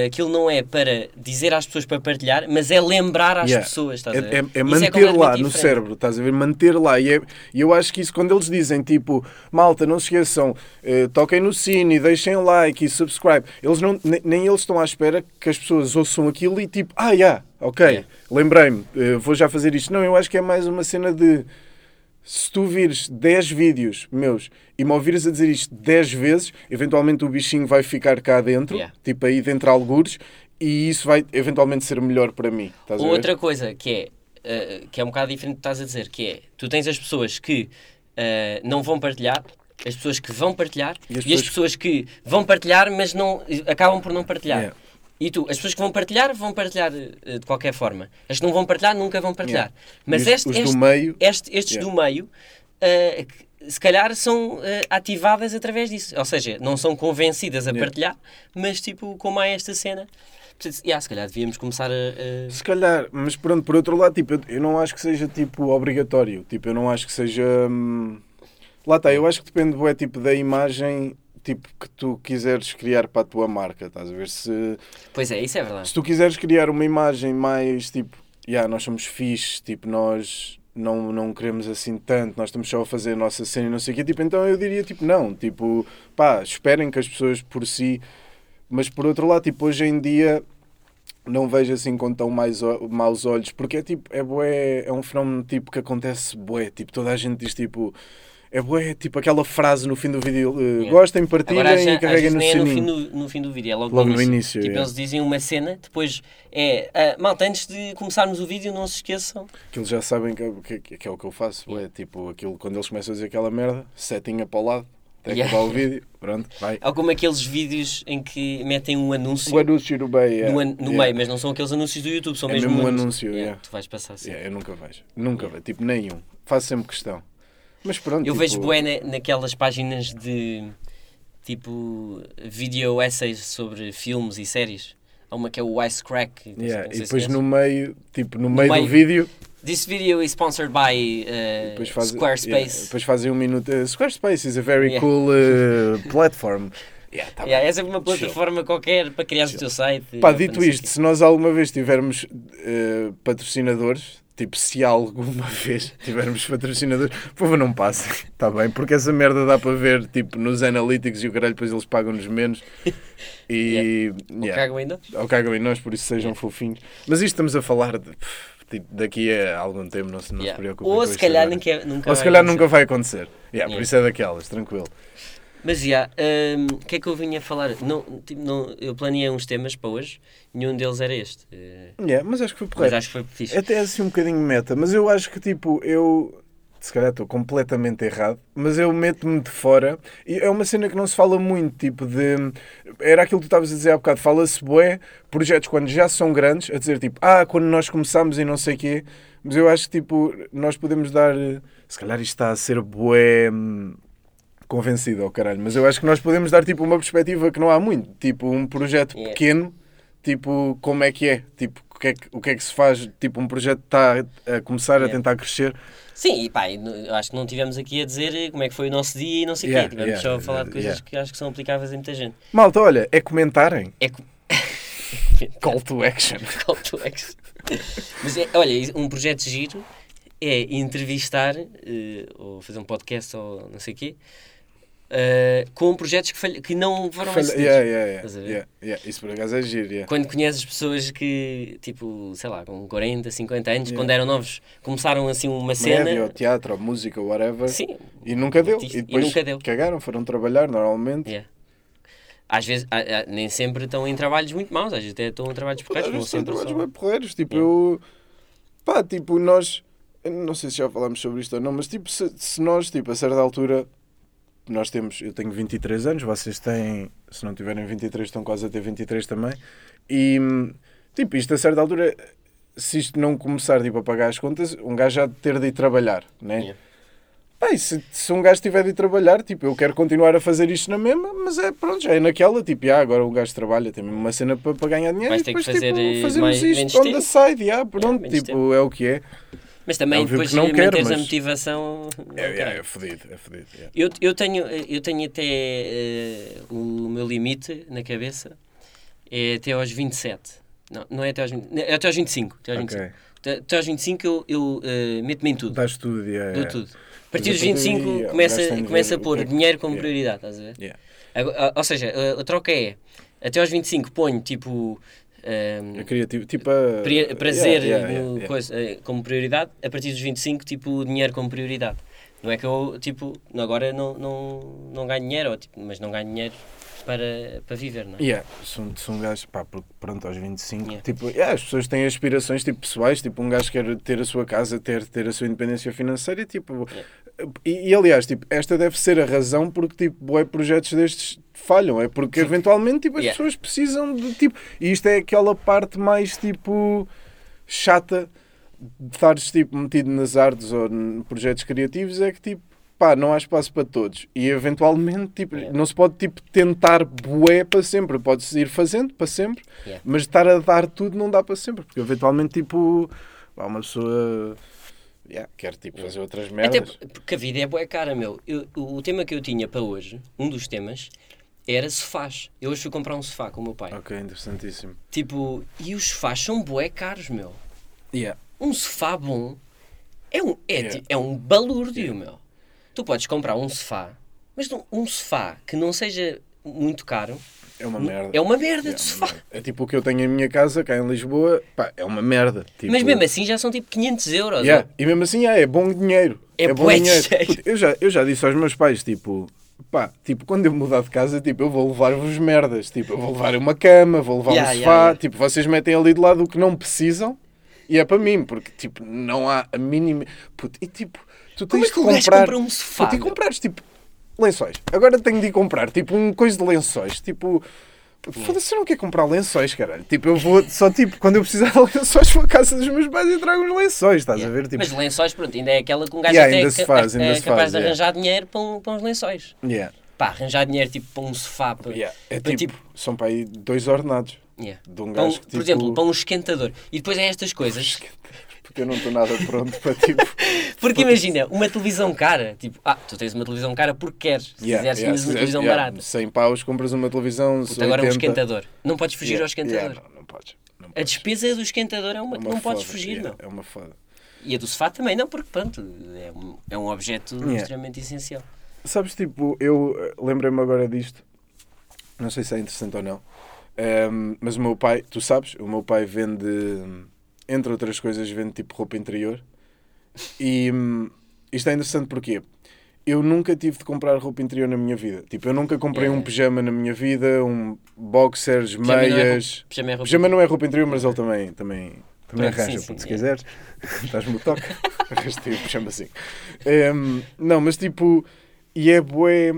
Speaker 1: aquilo não é para dizer às pessoas para partilhar, mas é lembrar às
Speaker 2: Yeah.
Speaker 1: pessoas. Estás
Speaker 2: É,
Speaker 1: a ver?
Speaker 2: é- é
Speaker 1: Isso
Speaker 2: manter
Speaker 1: completamente
Speaker 2: lá no
Speaker 1: diferente.
Speaker 2: cérebro, estás a ver? Manter lá. E, é- eu acho que isso, quando eles dizem tipo, malta, não se esqueçam, eh, toquem no sino e deixem like e subscribe, eles não, ne- nem eles estão à espera que as pessoas ouçam aquilo e tipo, ah, já, ok,
Speaker 1: Yeah.
Speaker 2: lembrei-me, eh, vou já fazer isto. Não, eu acho que é mais uma cena de. Se tu vires 10 vídeos meus e me ouvires a dizer isto 10 vezes, eventualmente o bichinho vai ficar cá dentro,
Speaker 1: Yeah.
Speaker 2: tipo aí dentro de algures, e isso vai eventualmente ser melhor para mim.
Speaker 1: Outra coisa que é, eh, que é um bocado diferente do que estás a dizer, que é, tu tens as pessoas que eh, não vão partilhar, as pessoas que vão partilhar
Speaker 2: E
Speaker 1: e
Speaker 2: as
Speaker 1: as,
Speaker 2: pessoas-
Speaker 1: pessoas que vão partilhar, mas não acabam por não partilhar.
Speaker 2: Yeah.
Speaker 1: E tu, as pessoas que vão partilhar, vão partilhar eh, de qualquer forma. As que não vão partilhar, nunca vão partilhar.
Speaker 2: Yeah.
Speaker 1: Mas este,
Speaker 2: os
Speaker 1: este-
Speaker 2: do meio,
Speaker 1: este- estes
Speaker 2: Yeah.
Speaker 1: do meio, que se calhar são eh, ativadas através disso. Ou seja, não são convencidas a
Speaker 2: Yeah.
Speaker 1: partilhar, mas tipo, como há esta cena, portanto, yeah, se calhar devíamos começar a. a-
Speaker 2: Se calhar, mas pronto, por outro lado, tipo, eu, não acho que seja tipo obrigatório. Tipo, eu não acho que seja. hum, Lá está, eu acho que depende bué, tipo, da imagem tipo, que tu quiseres criar para a tua marca. Estás a ver? Se,
Speaker 1: Pois é, isso é verdade.
Speaker 2: se tu quiseres criar uma imagem mais tipo, yeah, nós somos fixe, tipo, nós não, não queremos assim tanto, nós estamos só a fazer a nossa cena e não sei o quê, tipo, então eu diria tipo, não, tipo, pá, esperem que as pessoas por si. Mas por outro lado, tipo, hoje em dia não vejo assim com tão mais maus olhos, porque é tipo, é bué, é um fenómeno tipo que acontece bué, tipo, toda a gente diz tipo, é bué, tipo aquela frase no fim do vídeo, eh,
Speaker 1: Yeah.
Speaker 2: gostem, partilhem
Speaker 1: Agora, às,
Speaker 2: e carreguem
Speaker 1: vezes
Speaker 2: no
Speaker 1: nem é no fim,
Speaker 2: sininho.
Speaker 1: do, no fim do vídeo, é logo,
Speaker 2: Logo
Speaker 1: no início. Tipo,
Speaker 2: yeah.
Speaker 1: eles dizem uma cena, depois é. ah, malta, antes de começarmos o vídeo, não se esqueçam.
Speaker 2: Que eles já sabem que, é- que, que é o que eu faço, bué, tipo, aquilo, quando eles começam a dizer aquela merda, setinha para o lado, até
Speaker 1: Yeah.
Speaker 2: acabar o vídeo, pronto, vai.
Speaker 1: Há como aqueles vídeos em que metem um anúncio
Speaker 2: O anúncio no meio, yeah,
Speaker 1: no, an- no
Speaker 2: yeah.
Speaker 1: meio, mas não são aqueles anúncios do YouTube, são
Speaker 2: É
Speaker 1: mesmo,
Speaker 2: mesmo um
Speaker 1: anúncios.
Speaker 2: anúncio,
Speaker 1: Yeah,
Speaker 2: yeah.
Speaker 1: Tu vais passar assim.
Speaker 2: Yeah, eu nunca vejo, nunca vejo, tipo, nenhum, faço sempre questão. Mas pronto,
Speaker 1: Eu
Speaker 2: tipo,
Speaker 1: vejo bué na- naquelas páginas de tipo video essays sobre filmes e séries. Há uma que é o Ice Crack.
Speaker 2: Yeah, e depois no meio, tipo, no meio,
Speaker 1: meio.
Speaker 2: do vídeo,
Speaker 1: This video is sponsored by uh,
Speaker 2: fazem-
Speaker 1: Squarespace.
Speaker 2: yeah, depois fazem um minuto. uh, Squarespace is a very
Speaker 1: Yeah.
Speaker 2: cool uh, platform. Yeah, tá
Speaker 1: Yeah, é sempre uma plataforma qualquer para criar o teu site.
Speaker 2: Pá, dito isto, se nós alguma vez tivermos uh, patrocinadores, tipo, se alguma vez tivermos patrocinadores, por favor não passem, está bem? Porque essa merda dá para ver, tipo, nos analytics e o caralho, depois eles pagam-nos menos. E.
Speaker 1: Ou
Speaker 2: yeah.
Speaker 1: cagam ainda?
Speaker 2: Ou cagam em nós, por isso sejam fofinhos. Mas isto estamos a falar de, tipo, daqui a algum tempo, não se, não
Speaker 1: Yeah.
Speaker 2: se preocupem.
Speaker 1: Ou se calhar nunca, nunca
Speaker 2: Ou se
Speaker 1: vai
Speaker 2: calhar
Speaker 1: acontecer.
Speaker 2: nunca vai acontecer. Yeah, Por
Speaker 1: Yeah.
Speaker 2: isso é daquelas, tranquilo.
Speaker 1: Mas já, hum, o que é que eu vinha falar? Não, tipo, não, eu planeei uns temas para hoje, nenhum deles era este. Eh,
Speaker 2: Yeah, mas acho que foi
Speaker 1: mas
Speaker 2: porreiro.
Speaker 1: acho que foi fixe.
Speaker 2: Até assim um bocadinho meta, mas eu acho que tipo, eu se calhar estou completamente errado, mas eu meto-me de fora e é uma cena que não se fala muito, tipo de era aquilo que tu estavas a dizer há bocado, fala-se bué, projetos quando já são grandes, a dizer tipo, ah, quando nós começámos e não sei quê, mas eu acho que tipo, nós podemos dar, se calhar isto está a ser bué hum, convencido ao caralho, mas eu acho que nós podemos dar tipo uma perspectiva que não há muito, tipo um projeto
Speaker 1: Yeah.
Speaker 2: pequeno, tipo como é que é, tipo o que é que, o que, é que se faz, tipo um projeto está a começar a
Speaker 1: Yeah.
Speaker 2: tentar crescer,
Speaker 1: Sim, e pá, eu acho que não tivemos aqui a dizer eh, como é que foi o nosso dia e não sei o
Speaker 2: Yeah,
Speaker 1: quê. Tivemos
Speaker 2: yeah,
Speaker 1: só a falar de coisas
Speaker 2: yeah.
Speaker 1: que acho que são aplicáveis a muita gente.
Speaker 2: Malta, olha, é comentarem,
Speaker 1: É co-
Speaker 2: call to action.
Speaker 1: Call to action. Mas é, olha, um projeto giro é entrevistar eh, ou fazer um podcast ou não sei o quê eh, com projetos que, falha- que não foram
Speaker 2: Falha- yeah, yeah, yeah,
Speaker 1: a
Speaker 2: yeah. Isso por acaso é giro.
Speaker 1: Quando conheces pessoas que, tipo, sei lá, com 40, 50 anos, quando eram novos, começaram assim uma cena.
Speaker 2: Média, ou teatro, ou música, whatever.
Speaker 1: Sim,
Speaker 2: E nunca deu. E
Speaker 1: e
Speaker 2: depois
Speaker 1: nunca deu.
Speaker 2: cagaram, foram trabalhar normalmente.
Speaker 1: Yeah. Às vezes, ah, ah, nem sempre estão em trabalhos muito maus, às vezes até estão em trabalhos
Speaker 2: Às
Speaker 1: porreiros,
Speaker 2: vezes são trabalhos bem porreiros. Tipo, eu. Pá, tipo, nós. Não sei se já falámos sobre isto ou não, mas tipo, se, se nós, tipo, a certa altura. Nós temos. Eu tenho 23 anos, vocês têm. Se não tiverem 23, estão quase a ter 23 também. E. Tipo, isto a certa altura. Se isto não começar tipo, a pagar as contas, um gajo já ter de ir trabalhar, né?
Speaker 1: Yeah.
Speaker 2: E se, se um gajo tiver de ir trabalhar, tipo, eu quero continuar a fazer isto na mesma, mas é pronto, já é naquela, tipo, ah, agora o gajo trabalha, tem mesmo uma cena para, para ganhar dinheiro
Speaker 1: Vais
Speaker 2: e
Speaker 1: ter que
Speaker 2: depois,
Speaker 1: fazer,
Speaker 2: tipo, fazemos
Speaker 1: mais-
Speaker 2: isto on
Speaker 1: tempo.
Speaker 2: the side, yeah, pronto, tipo, é o que é.
Speaker 1: Mas também
Speaker 2: Óbvio
Speaker 1: depois
Speaker 2: que não
Speaker 1: de
Speaker 2: quero,
Speaker 1: manteres a
Speaker 2: mas-
Speaker 1: motivação...
Speaker 2: É, é, é fodido, é fodido. yeah.
Speaker 1: Eu, eu, tenho, eu tenho até eh, o meu limite na cabeça, é até aos 27. Não, não é até aos, 20, é até aos 25. Até aos 25.
Speaker 2: Ok,
Speaker 1: Até, até aos 25 eu, eu eh, meto-me em tudo.
Speaker 2: dás tudo, yeah,
Speaker 1: Dou
Speaker 2: yeah.
Speaker 1: tudo. A partir dos
Speaker 2: Mas a partir
Speaker 1: 25
Speaker 2: daí, ó,
Speaker 1: começa, começa a pôr
Speaker 2: que é
Speaker 1: dinheiro como
Speaker 2: yeah.
Speaker 1: prioridade, estás a ver?
Speaker 2: Yeah.
Speaker 1: Ou seja, a, a troca é, até aos 25 ponho tipo
Speaker 2: É criativo, tipo, a...
Speaker 1: prazer
Speaker 2: yeah, yeah, yeah,
Speaker 1: coisa, eh, como prioridade, a partir dos 25 tipo dinheiro como prioridade. Não é que eu tipo, agora não, não, não ganho dinheiro, ou, tipo, mas não ganho dinheiro para, para viver, não é?
Speaker 2: Yeah, são, são gajos, pá, porque pronto, aos 25,
Speaker 1: Yeah.
Speaker 2: tipo, yeah, as pessoas têm aspirações tipo, pessoais, tipo, um gajo quer ter a sua casa, ter, ter a sua independência financeira, e, tipo, e, e, aliás, tipo, esta deve ser a razão porque, tipo, bué projetos destes falham, é porque eventualmente, tipo, as
Speaker 1: Yeah.
Speaker 2: pessoas precisam de, tipo, e isto é aquela parte mais, tipo, chata de estares, tipo, metido nas artes ou em projetos criativos, é que, tipo, pá, não há espaço para todos. E eventualmente, tipo,
Speaker 1: Yeah.
Speaker 2: não se pode tipo, tentar bué para sempre. Pode-se ir fazendo para sempre,
Speaker 1: Yeah.
Speaker 2: mas estar a dar tudo não dá para sempre. Porque eventualmente, tipo, pá, uma pessoa yeah, quer tipo, fazer outras
Speaker 1: Até
Speaker 2: merdas.
Speaker 1: porque a vida é boa cara, meu. Eu- o, tema que eu tinha para hoje, um dos temas, era sofás. Eu hoje fui comprar um sofá com o meu pai.
Speaker 2: Ok, interessantíssimo.
Speaker 1: Tipo, e os sofás são bué caros, meu.
Speaker 2: Yeah.
Speaker 1: Um sofá bom é um, é,
Speaker 2: Yeah.
Speaker 1: é um balúrdio, meu. Tu podes comprar um sofá, mas um sofá que não seja muito caro
Speaker 2: É uma merda.
Speaker 1: é uma merda de sofá.
Speaker 2: merda. É tipo o que eu tenho em minha casa, cá em Lisboa, pá, é uma merda. Tipo,
Speaker 1: Mas mesmo assim já são tipo 500 euros.
Speaker 2: Yeah. E mesmo assim, yeah, é bom dinheiro.
Speaker 1: É
Speaker 2: bom
Speaker 1: bué
Speaker 2: dinheiro. Eu já, eu já disse aos meus pais, tipo, pá, tipo, quando eu mudar de casa, tipo, eu vou levar-vos merdas. Tipo, eu vou levar uma cama, vou levar
Speaker 1: Yeah,
Speaker 2: um sofá.
Speaker 1: yeah.
Speaker 2: Tipo, vocês metem ali de lado o que não precisam e é para mim, porque, tipo, não há a mínima... Puto, e tipo, tu
Speaker 1: Como
Speaker 2: tens
Speaker 1: é que
Speaker 2: de comprar...
Speaker 1: compra um sofá, meu?
Speaker 2: comprares, tipo, lençóis. Agora tenho de ir comprar, tipo, um coisa de lençóis. Tipo... Foda-se, eu não quero comprar lençóis, caralho. Tipo, eu vou só, tipo, quando eu precisar de lençóis, vou à casa dos meus pais e trago os lençóis, estás
Speaker 1: Yeah.
Speaker 2: a ver? Tipo,
Speaker 1: Mas lençóis, pronto, ainda é aquela que um gajo
Speaker 2: Yeah,
Speaker 1: até
Speaker 2: ainda
Speaker 1: é
Speaker 2: se faz,
Speaker 1: é,
Speaker 2: ainda
Speaker 1: é
Speaker 2: se
Speaker 1: capaz
Speaker 2: faz,
Speaker 1: de
Speaker 2: yeah.
Speaker 1: arranjar dinheiro para, um, para uns lençóis.
Speaker 2: yeah.
Speaker 1: Pá, arranjar dinheiro tipo para um sofá. Para,
Speaker 2: Yeah. É
Speaker 1: para,
Speaker 2: tipo, são para aí dois ordenados
Speaker 1: yeah.
Speaker 2: de um
Speaker 1: Para um-
Speaker 2: que,
Speaker 1: Por
Speaker 2: tipo,
Speaker 1: exemplo, para um esquentador. E depois é estas coisas.
Speaker 2: Porque eu não estou nada pronto para tipo.
Speaker 1: Porque imagina, uma televisão cara, tipo, ah, tu tens uma televisão cara porque queres. Se
Speaker 2: Yeah,
Speaker 1: quiseres,
Speaker 2: yeah,
Speaker 1: tinhas uma televisão
Speaker 2: yeah,
Speaker 1: barata.
Speaker 2: 100 paus, compras uma televisão.
Speaker 1: Puta, agora é um
Speaker 2: 80.
Speaker 1: esquentador. Não podes fugir
Speaker 2: Yeah,
Speaker 1: ao esquentador.
Speaker 2: yeah, não, não podes. Não
Speaker 1: A
Speaker 2: podes.
Speaker 1: despesa do esquentador é uma,
Speaker 2: É
Speaker 1: que não podes
Speaker 2: foda,
Speaker 1: fugir,
Speaker 2: yeah,
Speaker 1: não.
Speaker 2: É uma foda.
Speaker 1: E a do sofá também não, porque pronto, é um, é um objeto extremamente essencial.
Speaker 2: Sabes, tipo, eu eh, lembrei-me agora disto. Não sei se é interessante ou não. Ehm, mas o meu pai, tu sabes, o meu pai vende, entre outras coisas, vende tipo roupa interior. E hum, isto é interessante porque eu nunca tive de comprar roupa interior na minha vida. Tipo, eu nunca comprei
Speaker 1: Yeah.
Speaker 2: um pijama na minha vida, um boxers,
Speaker 1: Pijama não é
Speaker 2: meias.
Speaker 1: Pijama é roupa.
Speaker 2: Pijama não é roupa interior, mas ele também, também, também
Speaker 1: Pronto,
Speaker 2: arranja,
Speaker 1: sim,
Speaker 2: puto,
Speaker 1: sim,
Speaker 2: se
Speaker 1: é.
Speaker 2: quiseres. Estás-me o toque. Arrastei o pijama assim. Não, mas tipo, e é bué.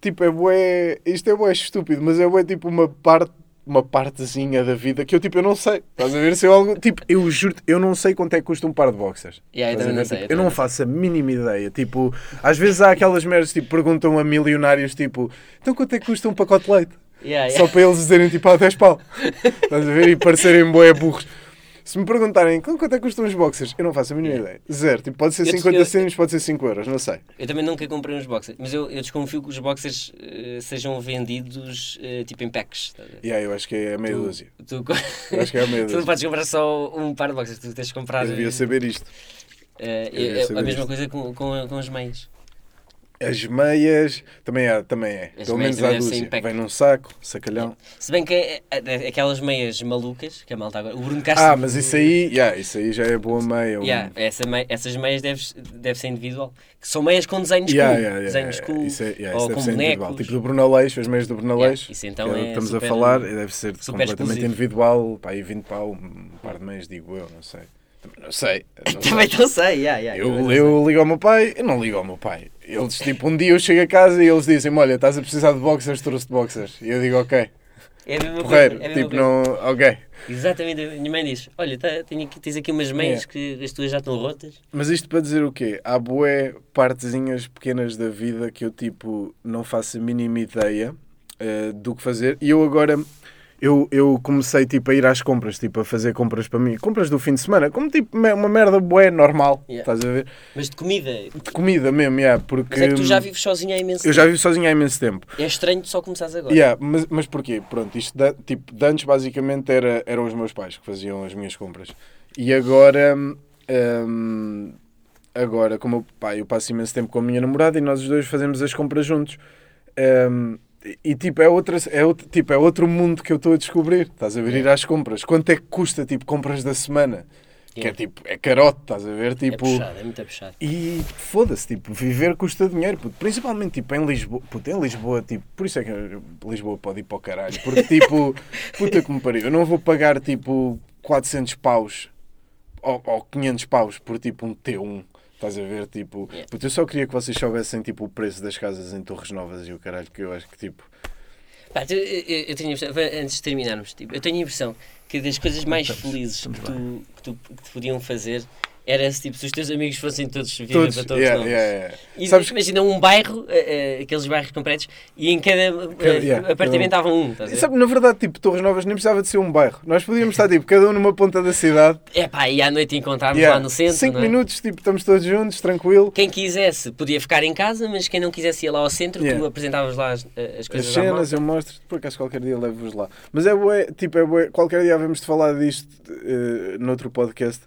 Speaker 2: Tipo, é bué. Isto é bué estúpido, mas é bué tipo uma parte. Uma partezinha da vida que eu tipo, eu não sei. Estás a ver se eu algo. Tipo, eu juro eu não sei quanto é que custa um par de boxers.
Speaker 1: Yeah, eu também não sei,
Speaker 2: Tipo,
Speaker 1: eu
Speaker 2: não faço a mínima ideia. Tipo, às vezes há aquelas merdas tipo, perguntam a milionários, tipo, então quanto é que custa um pacote de leite?
Speaker 1: Yeah,
Speaker 2: Só
Speaker 1: yeah.
Speaker 2: para eles dizerem tipo, ah, 10 pau. Estás a ver? E parecerem boé burros. Se me perguntarem "Então, quanto é que custam os boxers, eu não faço a mínima ideia. Zero. Tipo, pode ser
Speaker 1: Eu-
Speaker 2: 50
Speaker 1: eu-
Speaker 2: cêntimos, pode ser 5 euros, não sei.
Speaker 1: Eu também nunca comprei uns boxers, mas eu, eu desconfio que os boxers eh, sejam vendidos eh, tipo em packs. a ver?
Speaker 2: E aí, eu acho que é meia
Speaker 1: Tu-
Speaker 2: dúzia.
Speaker 1: Tu,
Speaker 2: Eu acho que é meia
Speaker 1: tu não
Speaker 2: dúzia.
Speaker 1: podes comprar só um par de boxers, tu tens de comprar.
Speaker 2: Eu devia
Speaker 1: eh,
Speaker 2: saber isto. devia
Speaker 1: é- a mesma coisa com, com, com as meias.
Speaker 2: As meias, também é. Também é.
Speaker 1: As
Speaker 2: Pelo menos há
Speaker 1: devem
Speaker 2: dúzia. Vem num saco, sacalhão.
Speaker 1: Se bem que é, é- aquelas meias malucas que a malta agora. O Bruno Castro.
Speaker 2: Ah, mas isso aí, yeah, isso aí já é boa meia. um-
Speaker 1: Yeah, essa mei- essas meias deve, deve ser individual. Que são meias com desenhos
Speaker 2: Yeah,
Speaker 1: cool.
Speaker 2: yeah, yeah,
Speaker 1: desenhos cool.
Speaker 2: Isso, é, yeah,
Speaker 1: ou
Speaker 2: isso
Speaker 1: com
Speaker 2: ser individual.
Speaker 1: bonecos.
Speaker 2: Tipo do Bruno Aleixo, as meias do Bruno Aleixo.
Speaker 1: isso então
Speaker 2: é
Speaker 1: é
Speaker 2: estamos a falar, deve ser completamente
Speaker 1: exclusivo.
Speaker 2: individual. Pá, aí 20 pau, um par de meias, digo eu, não sei. Também não sei. não sei.
Speaker 1: Também não sei, yeah, yeah,
Speaker 2: Eu,
Speaker 1: não
Speaker 2: eu ligo ao meu pai, eu não ligo ao meu pai. Eles, tipo, um dia eu chego a casa e eles dizem: Olha, estás a precisar de boxers, trouxe de boxers. E eu digo: Ok,
Speaker 1: sei. É a mesma
Speaker 2: porreiro.
Speaker 1: coisa, é mesma
Speaker 2: tipo,
Speaker 1: coisa.
Speaker 2: não. Ok.
Speaker 1: Exatamente, a minha mãe diz: Olha, tá, aqui, tens aqui umas meias que as tuas já estão rotas.
Speaker 2: Mas isto para dizer o quê? Há bué partezinhas pequenas da vida que eu, tipo, não faço a mínima ideia eh, do que fazer. E eu agora. Eu, eu comecei tipo a ir às compras, tipo a fazer compras para mim, compras do fim de semana, como tipo uma merda bué normal,
Speaker 1: Yeah.
Speaker 2: estás a ver?
Speaker 1: Mas de comida.
Speaker 2: De comida mesmo, yeah, porque
Speaker 1: Mas é que tu já vives sozinho há imenso
Speaker 2: eu já
Speaker 1: tempo.
Speaker 2: vivo sozinho há imenso tempo.
Speaker 1: É estranho só começares agora.
Speaker 2: Yeah, mas, mas porquê? Pronto, isto de, tipo, de antes basicamente era, eram os meus pais que faziam as minhas compras. E agora, hum, agora como eu, pá, eu passo imenso tempo com a minha namorada e nós os dois fazemos as compras juntos. Hum, e, tipo, é, outra, é, outro, tipo, é outro mundo que eu estou a descobrir. Estás a ver ir às compras. Quanto é que custa, tipo, compras da semana? Que é tipo, é carote, estás a ver?
Speaker 1: É
Speaker 2: Tipo,
Speaker 1: puxado, é muito puxado.
Speaker 2: e foda-se, tipo, viver custa dinheiro, puto. principalmente tipo em Lisboa, puto, em Lisboa, tipo, por isso é que Lisboa pode ir para o caralho, porque tipo, puta que me pariu, eu não vou pagar tipo 400 paus ou, ou 500 paus por tipo um T1, estás a ver, tipo,
Speaker 1: Yeah.
Speaker 2: puto, eu só queria que vocês soubessem tipo o preço das casas em Torres Novas e o caralho, que eu acho que tipo,
Speaker 1: Pá, eu, eu- eu tenho a impressão, antes de terminarmos, tipo, eu tenho a impressão que das coisas mais felizes que tu, que, tu, que te podiam fazer era se, tipo, se os teus amigos fossem todos viver
Speaker 2: todos,
Speaker 1: para todos
Speaker 2: yeah, yeah, yeah.
Speaker 1: E,
Speaker 2: Sabes
Speaker 1: imagina um bairro, eh, aqueles bairros com prédios, e em cada, eh,
Speaker 2: yeah,
Speaker 1: apartamento
Speaker 2: cada
Speaker 1: estava um. ver?
Speaker 2: Sabe, na verdade, tipo, Torres Novas nem precisava de ser um bairro. Nós podíamos estar, tipo, cada um numa ponta da cidade.
Speaker 1: É pá, e à noite encontrarmos lá no centro.
Speaker 2: Cinco
Speaker 1: é?
Speaker 2: minutos, tipo, estamos todos juntos, tranquilo.
Speaker 1: Quem quisesse podia ficar em casa, mas quem não quisesse ir lá ao centro, tu apresentavas lá as, as
Speaker 2: As
Speaker 1: coisas à
Speaker 2: cenas eu mostro, por acaso qualquer dia levo-vos lá. Mas é bué, tipo, é bué, qualquer dia havemos de falar disto eh, noutro podcast.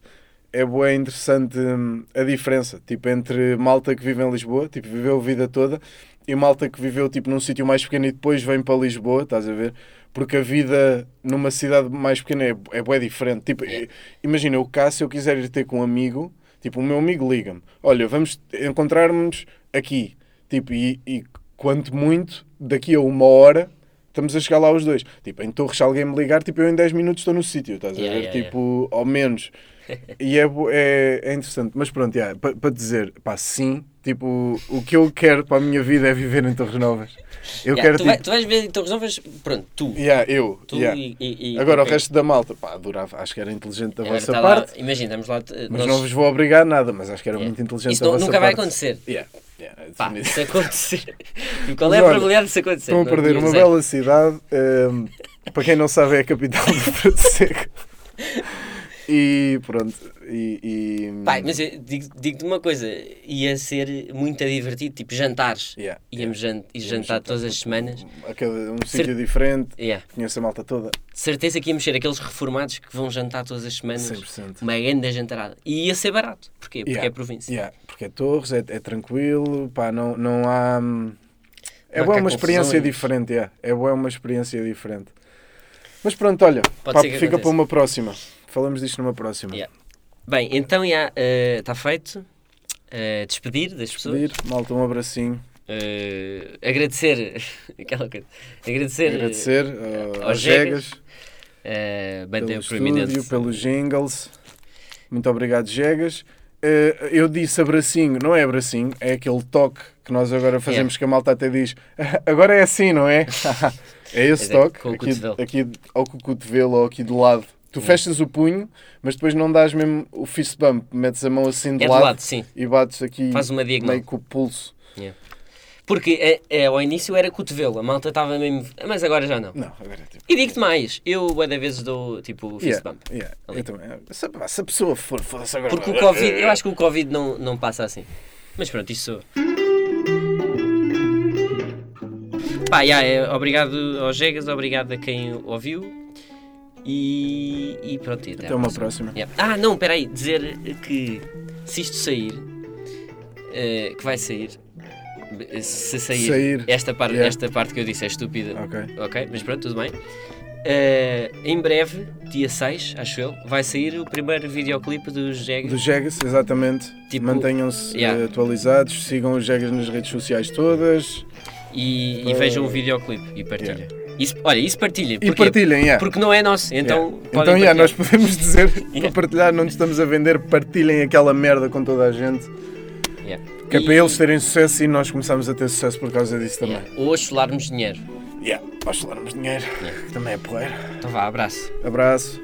Speaker 2: É bué interessante hum, a diferença, tipo, entre malta que vive em Lisboa, tipo, viveu a vida toda, e malta que viveu, tipo, num sítio mais pequeno e depois vem para Lisboa, estás a ver? Porque a vida numa cidade mais pequena é, é bué diferente. Tipo,
Speaker 1: Yeah.
Speaker 2: imagina, eu cá, se eu quiser ir ter com um amigo, tipo, o meu amigo liga-me, olha, vamos encontrar-nos aqui, tipo, e, e quanto muito, daqui a uma hora, estamos a chegar lá os dois. Tipo, em Torres, se alguém me ligar, tipo, eu em 10 minutos estou no sítio, estás a
Speaker 1: Yeah,
Speaker 2: ver?
Speaker 1: yeah,
Speaker 2: tipo, ao menos. E é, é, é interessante. Mas pronto, yeah, para pa dizer, pá, sim, tipo, o que eu quero para a minha vida é viver em Torres Novas. Eu
Speaker 1: Yeah,
Speaker 2: quero,
Speaker 1: tu,
Speaker 2: tipo,
Speaker 1: vai- tu vais ver em Torres Novas, pronto, tu.
Speaker 2: yeah, eu,
Speaker 1: Tu
Speaker 2: yeah.
Speaker 1: e, e-
Speaker 2: Agora o
Speaker 1: ok.
Speaker 2: resto da malta, pá, adorava, acho que era inteligente da vossa
Speaker 1: tá lá-
Speaker 2: parte,
Speaker 1: imagina, estamos lá. eh,
Speaker 2: mas
Speaker 1: nós-
Speaker 2: não vos vou obrigar a nada, mas acho que era
Speaker 1: Yeah.
Speaker 2: muito inteligente
Speaker 1: Isso
Speaker 2: da
Speaker 1: não-
Speaker 2: vossa
Speaker 1: nunca vai
Speaker 2: parte.
Speaker 1: acontecer.
Speaker 2: Yeah, yeah, é
Speaker 1: Pá, se acontecer. Qual é a probabilidade disso acontecer?
Speaker 2: Estão a perder uma bela cidade. ehm, para quem não sabe, é a capital do Porto Seco. E pronto. E, e-
Speaker 1: Pai, mas eu digo- digo-te uma coisa, ia ser muito divertido, tipo jantares.
Speaker 2: Yeah,
Speaker 1: Íamos jan- ir jantar todas as semanas.
Speaker 2: Cada um sítio diferente.
Speaker 1: Yeah.
Speaker 2: Conheço a malta toda.
Speaker 1: Certeza que íamos ser aqueles reformados que vão jantar todas as semanas.
Speaker 2: 100%.
Speaker 1: Uma grande jantarada. E ia ser barato. Porquê? Porque
Speaker 2: Yeah.
Speaker 1: é província.
Speaker 2: Yeah, porque é Torres, é, é tranquilo, pá, não, não há. hum, É
Speaker 1: Não
Speaker 2: boa uma experiência diferente, yeah. é boa uma experiência diferente. Mas pronto, olha,
Speaker 1: que
Speaker 2: fica para uma próxima. Falamos disto numa próxima.
Speaker 1: Yeah. Bem, então já está feito. Eh, despedir das pessoas.
Speaker 2: Despedir, malta, um abracinho.
Speaker 1: Eh, agradecer. aquela coisa. Agradecer.
Speaker 2: Agradecer
Speaker 1: eh,
Speaker 2: uh,
Speaker 1: aos Jegas. Bem
Speaker 2: pelo estúdio, pelos jingles. Muito obrigado, Jegas. Uh, eu disse abracinho, não é abracinho, é aquele toque que nós agora fazemos que a malta até diz agora é assim, não é? é esse
Speaker 1: Mas é
Speaker 2: toque, aqui, aqui ao cotovelo ou aqui de lado. Tu fechas o punho, mas depois não dás mesmo o fist bump, metes a mão assim de,
Speaker 1: É
Speaker 2: lado,
Speaker 1: lado,
Speaker 2: e bates aqui
Speaker 1: Faz uma diagonal.
Speaker 2: meio com o pulso.
Speaker 1: Porque é, é, ao início era cotovelo, a malta estava mesmo. Mas agora já não.
Speaker 2: Não, agora é tipo.
Speaker 1: E digo-te mais, eu da vezes dou tipo fist
Speaker 2: Yeah,
Speaker 1: bump.
Speaker 2: yeah, eu também. Se, se a pessoa for, foda-se agora.
Speaker 1: Porque o Covid, eu acho que o Covid não, não passa assim. Mas pronto, isto sou. Pá, yeah, é, obrigado aos Jegas, obrigado a quem ouviu. E, e pronto, e até,
Speaker 2: Até uma
Speaker 1: próxima.
Speaker 2: próxima.
Speaker 1: Yeah. Ah, não, peraí, dizer que se isto sair, eh, que vai sair, se sair,
Speaker 2: Sair,
Speaker 1: Esta, parte,
Speaker 2: yeah.
Speaker 1: esta parte que eu disse é estúpida,
Speaker 2: Ok.
Speaker 1: ok, mas pronto, tudo bem. Eh, em breve, dia 6, acho eu, vai sair o primeiro videoclipe dos Jegas.
Speaker 2: Do Jegas, exatamente.
Speaker 1: Tipo,
Speaker 2: Mantenham-se
Speaker 1: yeah.
Speaker 2: atualizados, sigam os Jegas nas redes sociais todas
Speaker 1: e, e
Speaker 2: Uh,
Speaker 1: vejam o videoclipe e partilhem. Isso, olha, isso partilhem.
Speaker 2: e partilhem. Yeah.
Speaker 1: Porque não é nosso, então
Speaker 2: Yeah.
Speaker 1: podem
Speaker 2: Então, yeah, nós podemos dizer
Speaker 1: Yeah.
Speaker 2: para partilhar, não nos estamos a vender, partilhem aquela merda com toda a gente,
Speaker 1: Yeah.
Speaker 2: que é
Speaker 1: E-
Speaker 2: para eles terem sucesso e nós começamos a ter sucesso por causa disso também.
Speaker 1: yeah. Ou chularmos dinheiro.
Speaker 2: Yeah. Nós falarmos dinheiro,
Speaker 1: Yeah.
Speaker 2: também é porreiro.
Speaker 1: Então vá, abraço.
Speaker 2: Abraço.